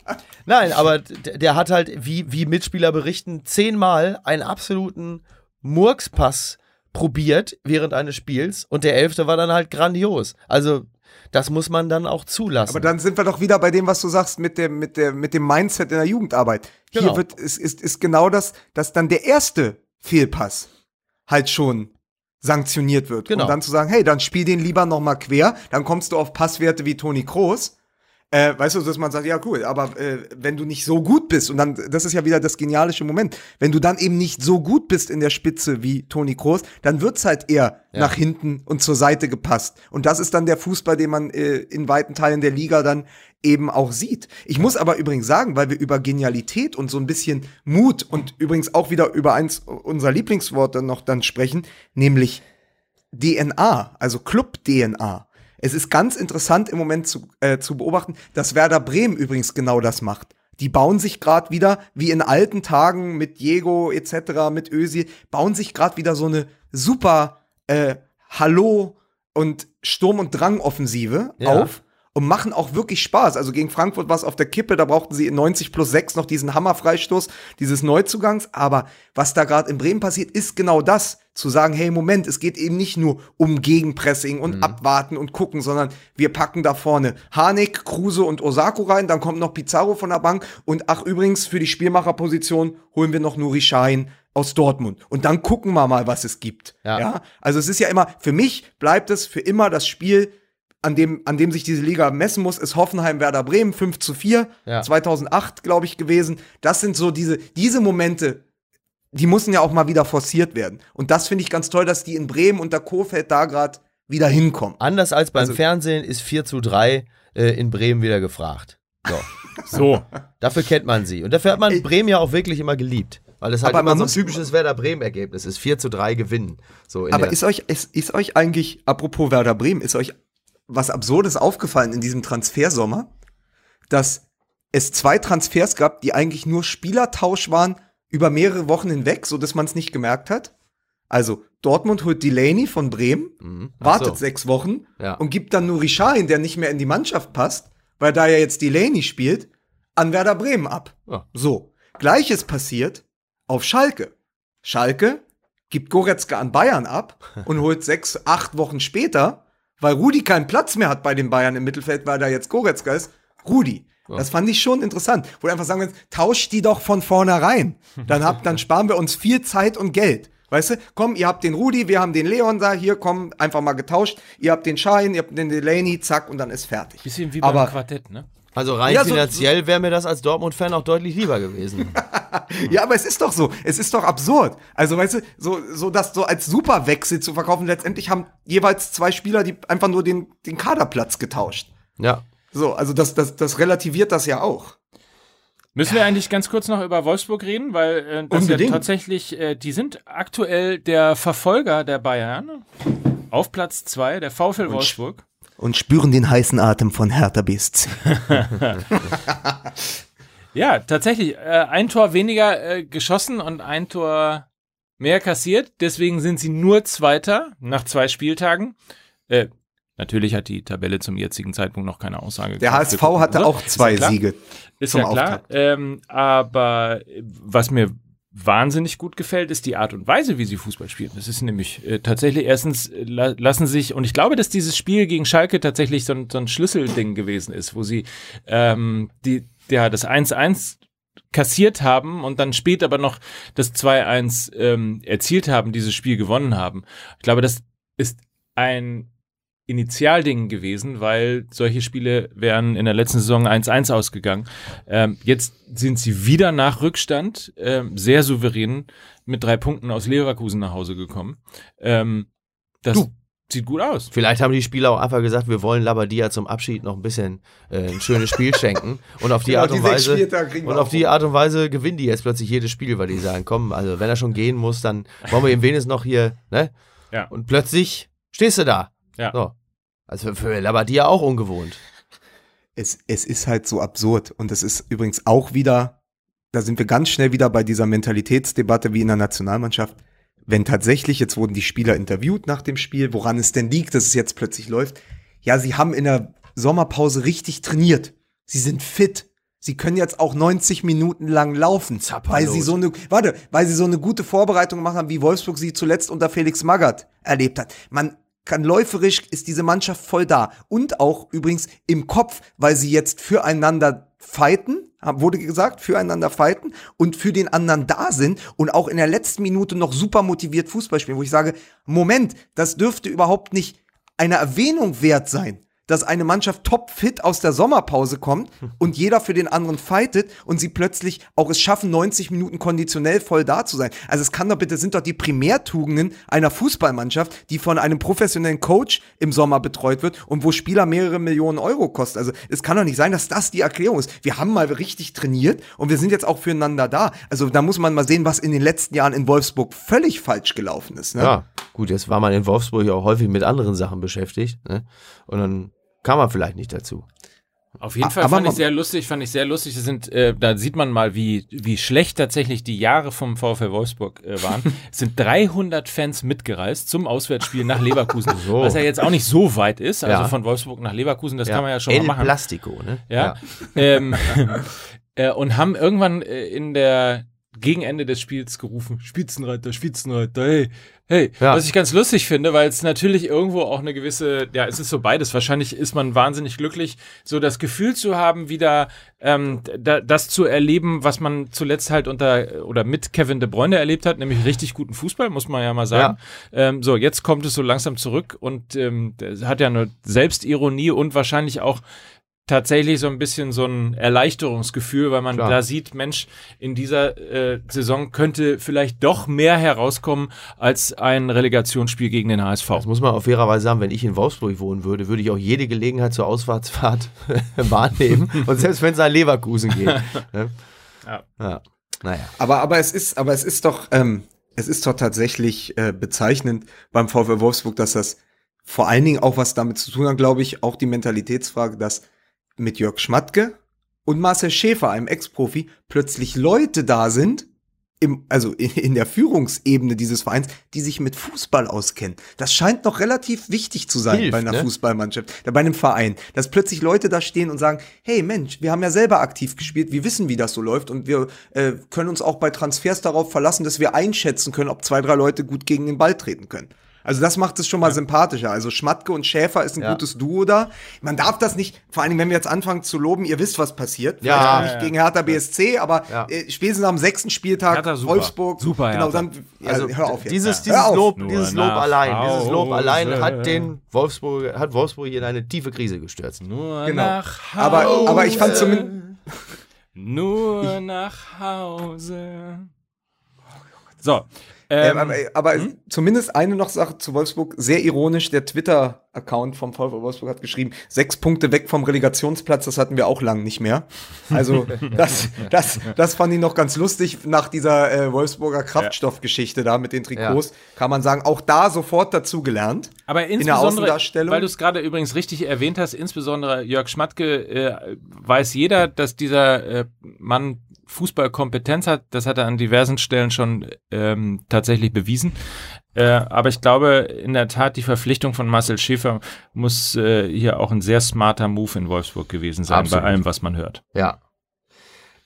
nein, aber der hat halt, wie, wie Mitspieler berichten, zehnmal einen absoluten Murkspass probiert während eines Spiels und der elfte war dann halt grandios. Also das muss man dann auch zulassen. Aber dann sind wir doch wieder bei dem, was du sagst, mit dem, mit der, mit dem Mindset in der Jugendarbeit. Hier Genau. wird, ist, ist, ist genau das, dass dann der erste Fehlpass halt schon sanktioniert wird. Genau. Und dann zu sagen, hey, dann spiel den lieber noch mal quer, dann kommst du auf Passwerte wie Toni Kroos. Äh, weißt du, dass man sagt, ja cool, aber äh, wenn du nicht so gut bist, und dann, das ist ja wieder das genialische Moment, wenn du dann eben nicht so gut bist in der Spitze wie Toni Kroos, dann wird's halt eher nach hinten und zur Seite gepasst. Und das ist dann der Fußball, den man äh, in weiten Teilen der Liga dann eben auch sieht. Ich muss aber übrigens sagen, weil wir über Genialität und so ein bisschen Mut und übrigens auch wieder über eins unserer Lieblingsworte noch dann sprechen, nämlich DNA, also Club-DNA. Es ist ganz interessant im Moment zu, äh, zu beobachten, dass Werder Bremen übrigens genau das macht. Die bauen sich gerade wieder, wie in alten Tagen mit Diego etc., mit Özil, bauen sich gerade wieder so eine super äh, Hallo und Sturm- und Drang-Offensive Ja. auf und machen auch wirklich Spaß. Also gegen Frankfurt war es auf der Kippe, da brauchten sie in 90 plus 6 noch diesen Hammerfreistoß dieses Neuzugangs. Aber was da gerade in Bremen passiert, ist genau das. Zu sagen, hey, Moment, es geht eben nicht nur um Gegenpressing und abwarten und gucken, sondern wir packen da vorne Harnik, Kruse und Osako rein, dann kommt noch Pizarro von der Bank und ach übrigens, für die Spielmacherposition holen wir noch Nuri Schein aus Dortmund. Und dann gucken wir mal, was es gibt. Ja. ja? Also es ist ja immer, für mich bleibt es für immer das Spiel, an dem, an dem sich diese Liga messen muss, ist Hoffenheim Werder Bremen 5 zu 4, Ja. 2008, glaube ich, gewesen. Das sind so diese, diese Momente, die müssen ja auch mal wieder forciert werden. Und das finde ich ganz toll, dass die in Bremen und der Kofeld da gerade wieder hinkommen. Anders als beim Also- Fernsehen ist 4 zu 3 äh, in Bremen wieder gefragt. So. So. Dafür kennt man sie. Und dafür hat man Bremen ja auch wirklich immer geliebt. Weil es halt Aber immer man so ein typisches Werder Bremen-Ergebnis ist. 4 zu 3 gewinnen. So in Aber ist euch, ist, ist euch eigentlich, apropos Werder Bremen, ist euch was Absurdes aufgefallen in diesem Transfersommer, dass es zwei Transfers gab, die eigentlich nur Spielertausch waren über mehrere Wochen hinweg, so dass man es nicht gemerkt hat? Also Dortmund holt Delaney von Bremen, Mhm. Wartet so. sechs Wochen Ja. und gibt dann Nuri Sahin, der nicht mehr in die Mannschaft passt, weil da ja jetzt Delaney spielt, an Werder Bremen ab. Ja. So. Gleiches passiert auf Schalke. Schalke gibt Goretzka an Bayern ab und holt sechs, acht Wochen später, weil Rudi keinen Platz mehr hat bei den Bayern im Mittelfeld, weil da jetzt Goretzka ist, Rudi. Das fand ich schon interessant. Wo du einfach sagen kannst, tauscht die doch von vornherein. Dann, habt, dann sparen wir uns viel Zeit und Geld. Weißt du, komm, ihr habt den Rudi, wir haben den Leon da, hier, komm, einfach mal getauscht. Ihr habt den Schein, ihr habt den Delaney, zack, und dann ist fertig. Bisschen wie beim Aber- Quartett, ne? Also rein Ja, so- finanziell wäre mir das als Dortmund-Fan auch deutlich lieber gewesen. Ja, aber es ist doch so. Es ist doch absurd. Also, weißt du, so, so das so als Superwechsel zu verkaufen. Letztendlich haben jeweils zwei Spieler, die einfach nur den, den Kaderplatz getauscht. ja. So, also das, das, das relativiert das ja auch. Müssen wir eigentlich ganz kurz noch über Wolfsburg reden, weil äh, das Unbedingt. ja tatsächlich, äh, die sind aktuell der Verfolger der Bayern auf Platz zwei, der VfL Wolfsburg. Und spüren den heißen Atem von Hertha BSC. Ja, tatsächlich, äh, ein Tor weniger äh, geschossen und ein Tor mehr kassiert. Deswegen sind sie nur Zweiter nach zwei Spieltagen. Äh, natürlich hat die Tabelle zum jetzigen Zeitpunkt noch keine Aussage. Der. HSV hatte So, auch ist zwei ja klar. Siege. Ist ja klar. Ähm, aber was mir wahnsinnig gut gefällt, ist die Art und Weise, wie sie Fußball spielen. Das ist nämlich äh, tatsächlich erstens äh, la lassen sich, und ich glaube, dass dieses Spiel gegen Schalke tatsächlich so ein, so ein Schlüsselding gewesen ist, wo sie ähm, die, ja, das 1-1 kassiert haben und dann später aber noch das 2-1 ähm, erzielt haben, dieses Spiel gewonnen haben. Ich glaube, das ist ein Initialding gewesen, weil solche Spiele wären in der letzten Saison 1-1 ausgegangen. Ähm, jetzt sind sie wieder nach Rückstand ähm, sehr souverän mit drei Punkten aus Leverkusen nach Hause gekommen. Ähm, das Du. sieht gut aus. Vielleicht haben die Spieler auch einfach gesagt, wir wollen Labadia zum Abschied noch ein bisschen äh, ein schönes Spiel schenken. Und auf die Genau, Art und die Weise. Spieltage kriegen wir Und auf die. Art und Weise gewinnen die jetzt plötzlich jedes Spiel, weil die sagen, komm, also wenn er schon gehen muss, dann wollen wir ihm wenigstens noch hier, ne? Ja. Und plötzlich stehst du da. Ja. So. Also für Labadia auch ungewohnt. es, es ist halt so absurd. Und es ist übrigens auch wieder, da sind wir ganz schnell wieder bei dieser Mentalitätsdebatte wie in der Nationalmannschaft. Wenn tatsächlich, jetzt wurden die Spieler interviewt nach dem Spiel, woran es denn liegt, dass es jetzt plötzlich läuft. Ja, sie haben in der Sommerpause richtig trainiert. Sie sind fit. Sie können jetzt auch 90 Minuten lang laufen, weil sie so eine, warte, weil sie so eine gute Vorbereitung gemacht haben, wie Wolfsburg sie zuletzt unter Felix Magath erlebt hat. Man kann läuferisch ist diese Mannschaft voll da. Und auch übrigens im Kopf, weil sie jetzt füreinander fighten, wurde gesagt, füreinander fighten und für den anderen da sind und auch in der letzten Minute noch super motiviert Fußball spielen, wo ich sage, Moment, das dürfte überhaupt nicht eine Erwähnung wert sein, dass eine Mannschaft topfit aus der Sommerpause kommt und jeder für den anderen fightet und sie plötzlich auch es schaffen, 90 Minuten konditionell voll da zu sein. Also es kann doch bitte, sind doch die Primärtugenden einer Fußballmannschaft, die von einem professionellen Coach im Sommer betreut wird und wo Spieler mehrere Millionen Euro kosten. Also es kann doch nicht sein, dass das die Erklärung ist. Wir haben mal richtig trainiert und wir sind jetzt auch füreinander da. Also da muss man mal sehen, was in den letzten Jahren in Wolfsburg völlig falsch gelaufen ist. Ne? Ja, gut, jetzt war man in Wolfsburg ja auch häufig mit anderen Sachen beschäftigt. Ne? Und dann kam man vielleicht nicht dazu. Auf jeden Fall aber fand ich sehr lustig, fand ich sehr lustig. Das sind, äh, da sieht man mal, wie, wie schlecht tatsächlich die Jahre vom VfL Wolfsburg äh, waren. es sind 300 Fans mitgereist zum Auswärtsspiel nach Leverkusen, So. was ja jetzt auch nicht so weit ist. Also Ja. von Wolfsburg nach Leverkusen, das Ja. kann man ja schon El mal machen. Plastico, ne? Ja. Ähm, äh, und haben irgendwann äh, in der Gegenende des Spiels gerufen, Spitzenreiter, Spitzenreiter, hey, hey. Ja. Was ich ganz lustig finde, weil es natürlich irgendwo auch eine gewisse, ja, es ist so beides. Wahrscheinlich ist man wahnsinnig glücklich, so das Gefühl zu haben, wieder ähm, da, das zu erleben, was man zuletzt halt unter oder mit Kevin De Bruyne erlebt hat, nämlich richtig guten Fußball, muss man ja mal sagen. Ähm, so, jetzt kommt es so langsam zurück und ähm, hat ja eine Selbstironie und wahrscheinlich auch tatsächlich so ein bisschen so ein Erleichterungsgefühl, weil man Klar. da sieht, Mensch, in dieser äh, Saison könnte vielleicht doch mehr herauskommen als ein Relegationsspiel gegen den HSV. Das muss man auf fairerweise sagen, wenn ich in Wolfsburg wohnen würde, würde ich auch jede Gelegenheit zur Ausfahrtsfahrt wahrnehmen. Und selbst wenn es nach Leverkusen geht. Ne? Ja. ja. Naja. Aber, aber es ist, aber es ist doch, ähm, es ist doch tatsächlich äh, bezeichnend beim VfL Wolfsburg, dass das vor allen Dingen auch was damit zu tun hat, glaube ich, auch die Mentalitätsfrage, dass mit Jörg Schmatke und Marcel Schäfer, einem Ex-Profi, plötzlich Leute da sind, im, also in, der Führungsebene dieses Vereins, die sich mit Fußball auskennen. Das scheint noch relativ wichtig zu sein Hilft, bei einer ne? Fußballmannschaft, äh, bei einem Verein, dass plötzlich Leute da stehen und sagen, hey Mensch, wir haben ja selber aktiv gespielt, wir wissen, wie das so läuft und wir äh, können uns auch bei Transfers darauf verlassen, dass wir einschätzen können, ob zwei, drei Leute gut gegen den Ball treten können. Also das macht es schon mal sympathischer. Also Schmatke und Schäfer ist ein Ja. gutes Duo da. Man darf das nicht, vor allem wenn wir jetzt anfangen zu loben, ihr wisst, was passiert. Ja. Vielleicht Ja, nicht ja. gegen Hertha BSC, aber Ja. äh, spätestens am sechsten Spieltag Hertha super. Wolfsburg. Super Genau, Hertha. dann ja, Also hör auf jetzt. dieses, dieses auf. Lob, Nur dieses Lob allein, dieses Lob Hause. allein hat den Wolfsburg, hat Wolfsburg in eine tiefe Krise gestürzt. Nur Genau. nach Hause. Aber, aber ich fand zumindest Nur nach Hause. So. Ähm, Ähm, aber aber zumindest eine noch Sache zu Wolfsburg, sehr ironisch, der Twitter-Account vom VfL Wolfsburg hat geschrieben, sechs Punkte weg vom Relegationsplatz, das hatten wir auch lang nicht mehr. Also das, das, das fand ich noch ganz lustig. Nach dieser äh, Wolfsburger Kraftstoffgeschichte da mit den Trikots, kann man sagen, auch da sofort dazugelernt. Aber in der insbesondere, Außendarstellung. weil du es gerade übrigens richtig erwähnt hast, insbesondere Jörg Schmatke, äh, weiß jeder, dass dieser äh, Mann Fußballkompetenz hat. Das hat er an diversen Stellen schon ähm, tatsächlich bewiesen. Äh, aber ich glaube, in der Tat, die Verpflichtung von Marcel Schäfer muss äh, hier auch ein sehr smarter Move in Wolfsburg gewesen sein, Absolut. bei allem, was man hört. Ja.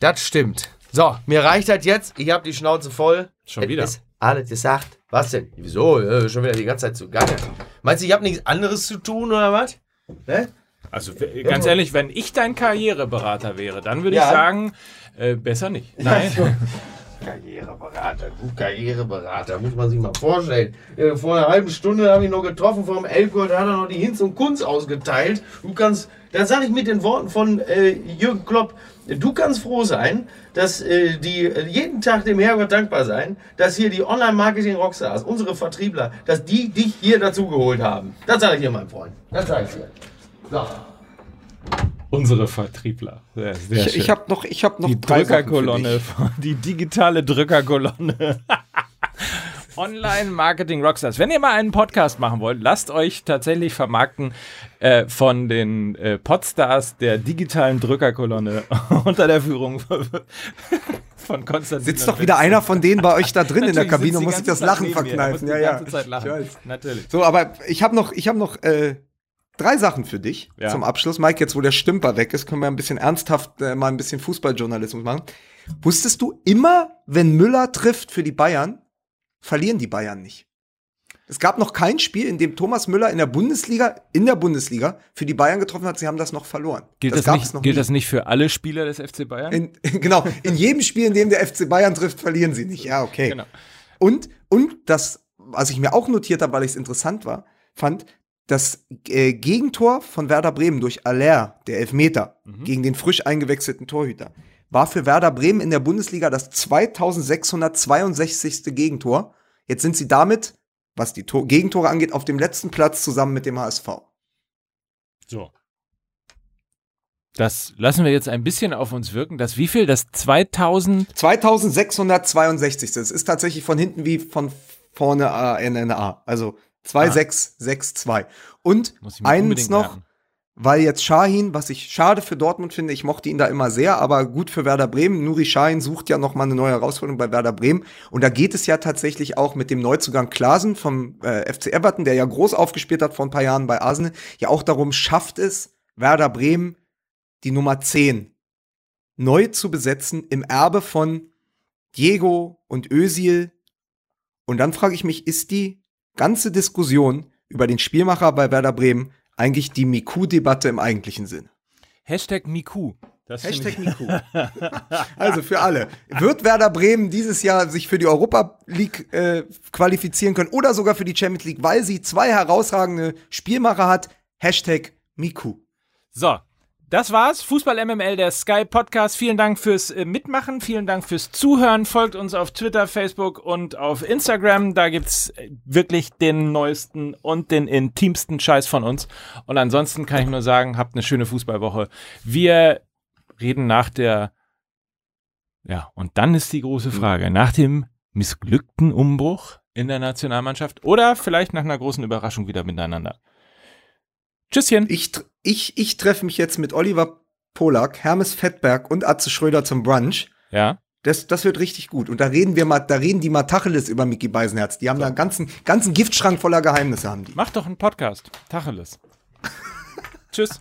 Das stimmt. So, mir reicht das jetzt. Ich habe die Schnauze voll. Schon Es wieder. Ist alles gesagt. Was denn? Wieso? Äh, schon wieder die ganze Zeit zu Gange. Meinst du, ich habe nichts anderes zu tun oder was? Ne? Also ganz ehrlich, wenn ich dein Karriereberater wäre, dann würde Ja. ich sagen, äh, besser nicht. Nein. Karriereberater, du Karriereberater, muss man sich mal vorstellen. Äh, Vor einer halben Stunde habe ich noch getroffen vom Elbgold, da hat er noch die Hinz und Kunz ausgeteilt. Du kannst, da sage ich mit den Worten von äh, Jürgen Klopp, du kannst froh sein, dass äh, die äh, jeden Tag dem Herrgott dankbar sein, dass hier die Online-Marketing-Rockstars, unsere Vertriebler, dass die dich hier dazu geholt haben. Das sage ich dir, mein Freund. Das sage ich dir. So. Unsere Vertriebler. Sehr, sehr Ich, ich habe noch, ich habe noch die Drückerkolonne, die digitale Drückerkolonne. Online Marketing Rockstars. Wenn ihr mal einen Podcast machen wollt, lasst euch tatsächlich vermarkten äh, von den äh, Podstars der digitalen Drückerkolonne unter der Führung von Konstantin. Sitzt doch wieder einer von denen bei euch da drin in der Kabine und muss sich das Zeit Lachen. Er verkneifen. die Ja, ja. ganze Zeit lachen. Ich weiß. Natürlich. So, aber ich habe noch, ich habe noch äh, drei Sachen für dich Ja. zum Abschluss. Mike, jetzt wo der Stümper weg ist, können wir ein bisschen ernsthaft äh, mal ein bisschen Fußballjournalismus machen. Wusstest du, immer wenn Müller trifft für die Bayern, verlieren die Bayern nicht. Es gab noch kein Spiel, in dem Thomas Müller in der Bundesliga, in der Bundesliga, für die Bayern getroffen hat. Sie haben das noch verloren. Gilt, das, gab nicht, gilt nie. das nicht für alle Spieler des FC Bayern? In, genau, in jedem Spiel, in dem der FC Bayern trifft, verlieren sie nicht. Ja, okay. Genau. Und, und das, was ich mir auch notiert habe, weil ich es interessant war, fand, das äh, Gegentor von Werder Bremen durch Aller, der Elfmeter, gegen den frisch eingewechselten Torhüter, war für Werder Bremen in der Bundesliga das 2662. Gegentor. Jetzt sind sie damit, was die Tor Gegentore angeht, auf dem letzten Platz zusammen mit dem HSV. So. Das lassen wir jetzt ein bisschen auf uns wirken. Das wie viel? Das 2000? 2662. Das ist tatsächlich von hinten wie von vorne äh, NNA. Also 2662. Und Muss ich mir eins noch, merken. weil jetzt Shahin, was ich schade für Dortmund finde, ich mochte ihn da immer sehr, aber gut für Werder Bremen. Nuri Shahin sucht ja noch mal eine neue Herausforderung bei Werder Bremen. Und da geht es ja tatsächlich auch mit dem Neuzugang Klasen vom äh, FC Everton, der ja groß aufgespielt hat vor ein paar Jahren bei Arsenal, ja auch darum, schafft es Werder Bremen die Nummer 10 neu zu besetzen im Erbe von Diego und Özil. Und dann frage ich mich, ist die ganze Diskussion über den Spielmacher bei Werder Bremen eigentlich die Miku-Debatte im eigentlichen Sinn? Hashtag Miku. Das Hashtag Miku. also für alle. Wird Werder Bremen dieses Jahr sich für die Europa League äh, qualifizieren können oder sogar für die Champions League, weil sie zwei herausragende Spielmacher hat? Hashtag Miku. So. Das war's. Fußball MML, der Sky Podcast. Vielen Dank fürs äh, Mitmachen. Vielen Dank fürs Zuhören. Folgt uns auf Twitter, Facebook und auf Instagram. Da gibt's äh, wirklich den neuesten und den intimsten Scheiß von uns. Und ansonsten kann ich nur sagen, habt eine schöne Fußballwoche. Wir reden nach der, ja, und dann ist die große Frage, nach dem missglückten Umbruch in der Nationalmannschaft oder vielleicht nach einer großen Überraschung wieder miteinander. Tschüsschen. Ich, tr- ich, ich treffe mich jetzt mit Oliver Polak, Hermes Fettberg und Atze Schröder zum Brunch. Ja. Das, das wird richtig gut. Und da reden wir mal, da reden die mal Tacheles über Mickey Beisenherz. Die haben da einen ganzen, ganzen Giftschrank voller Geheimnisse haben die. Mach doch einen Podcast. Tacheles. Tschüss.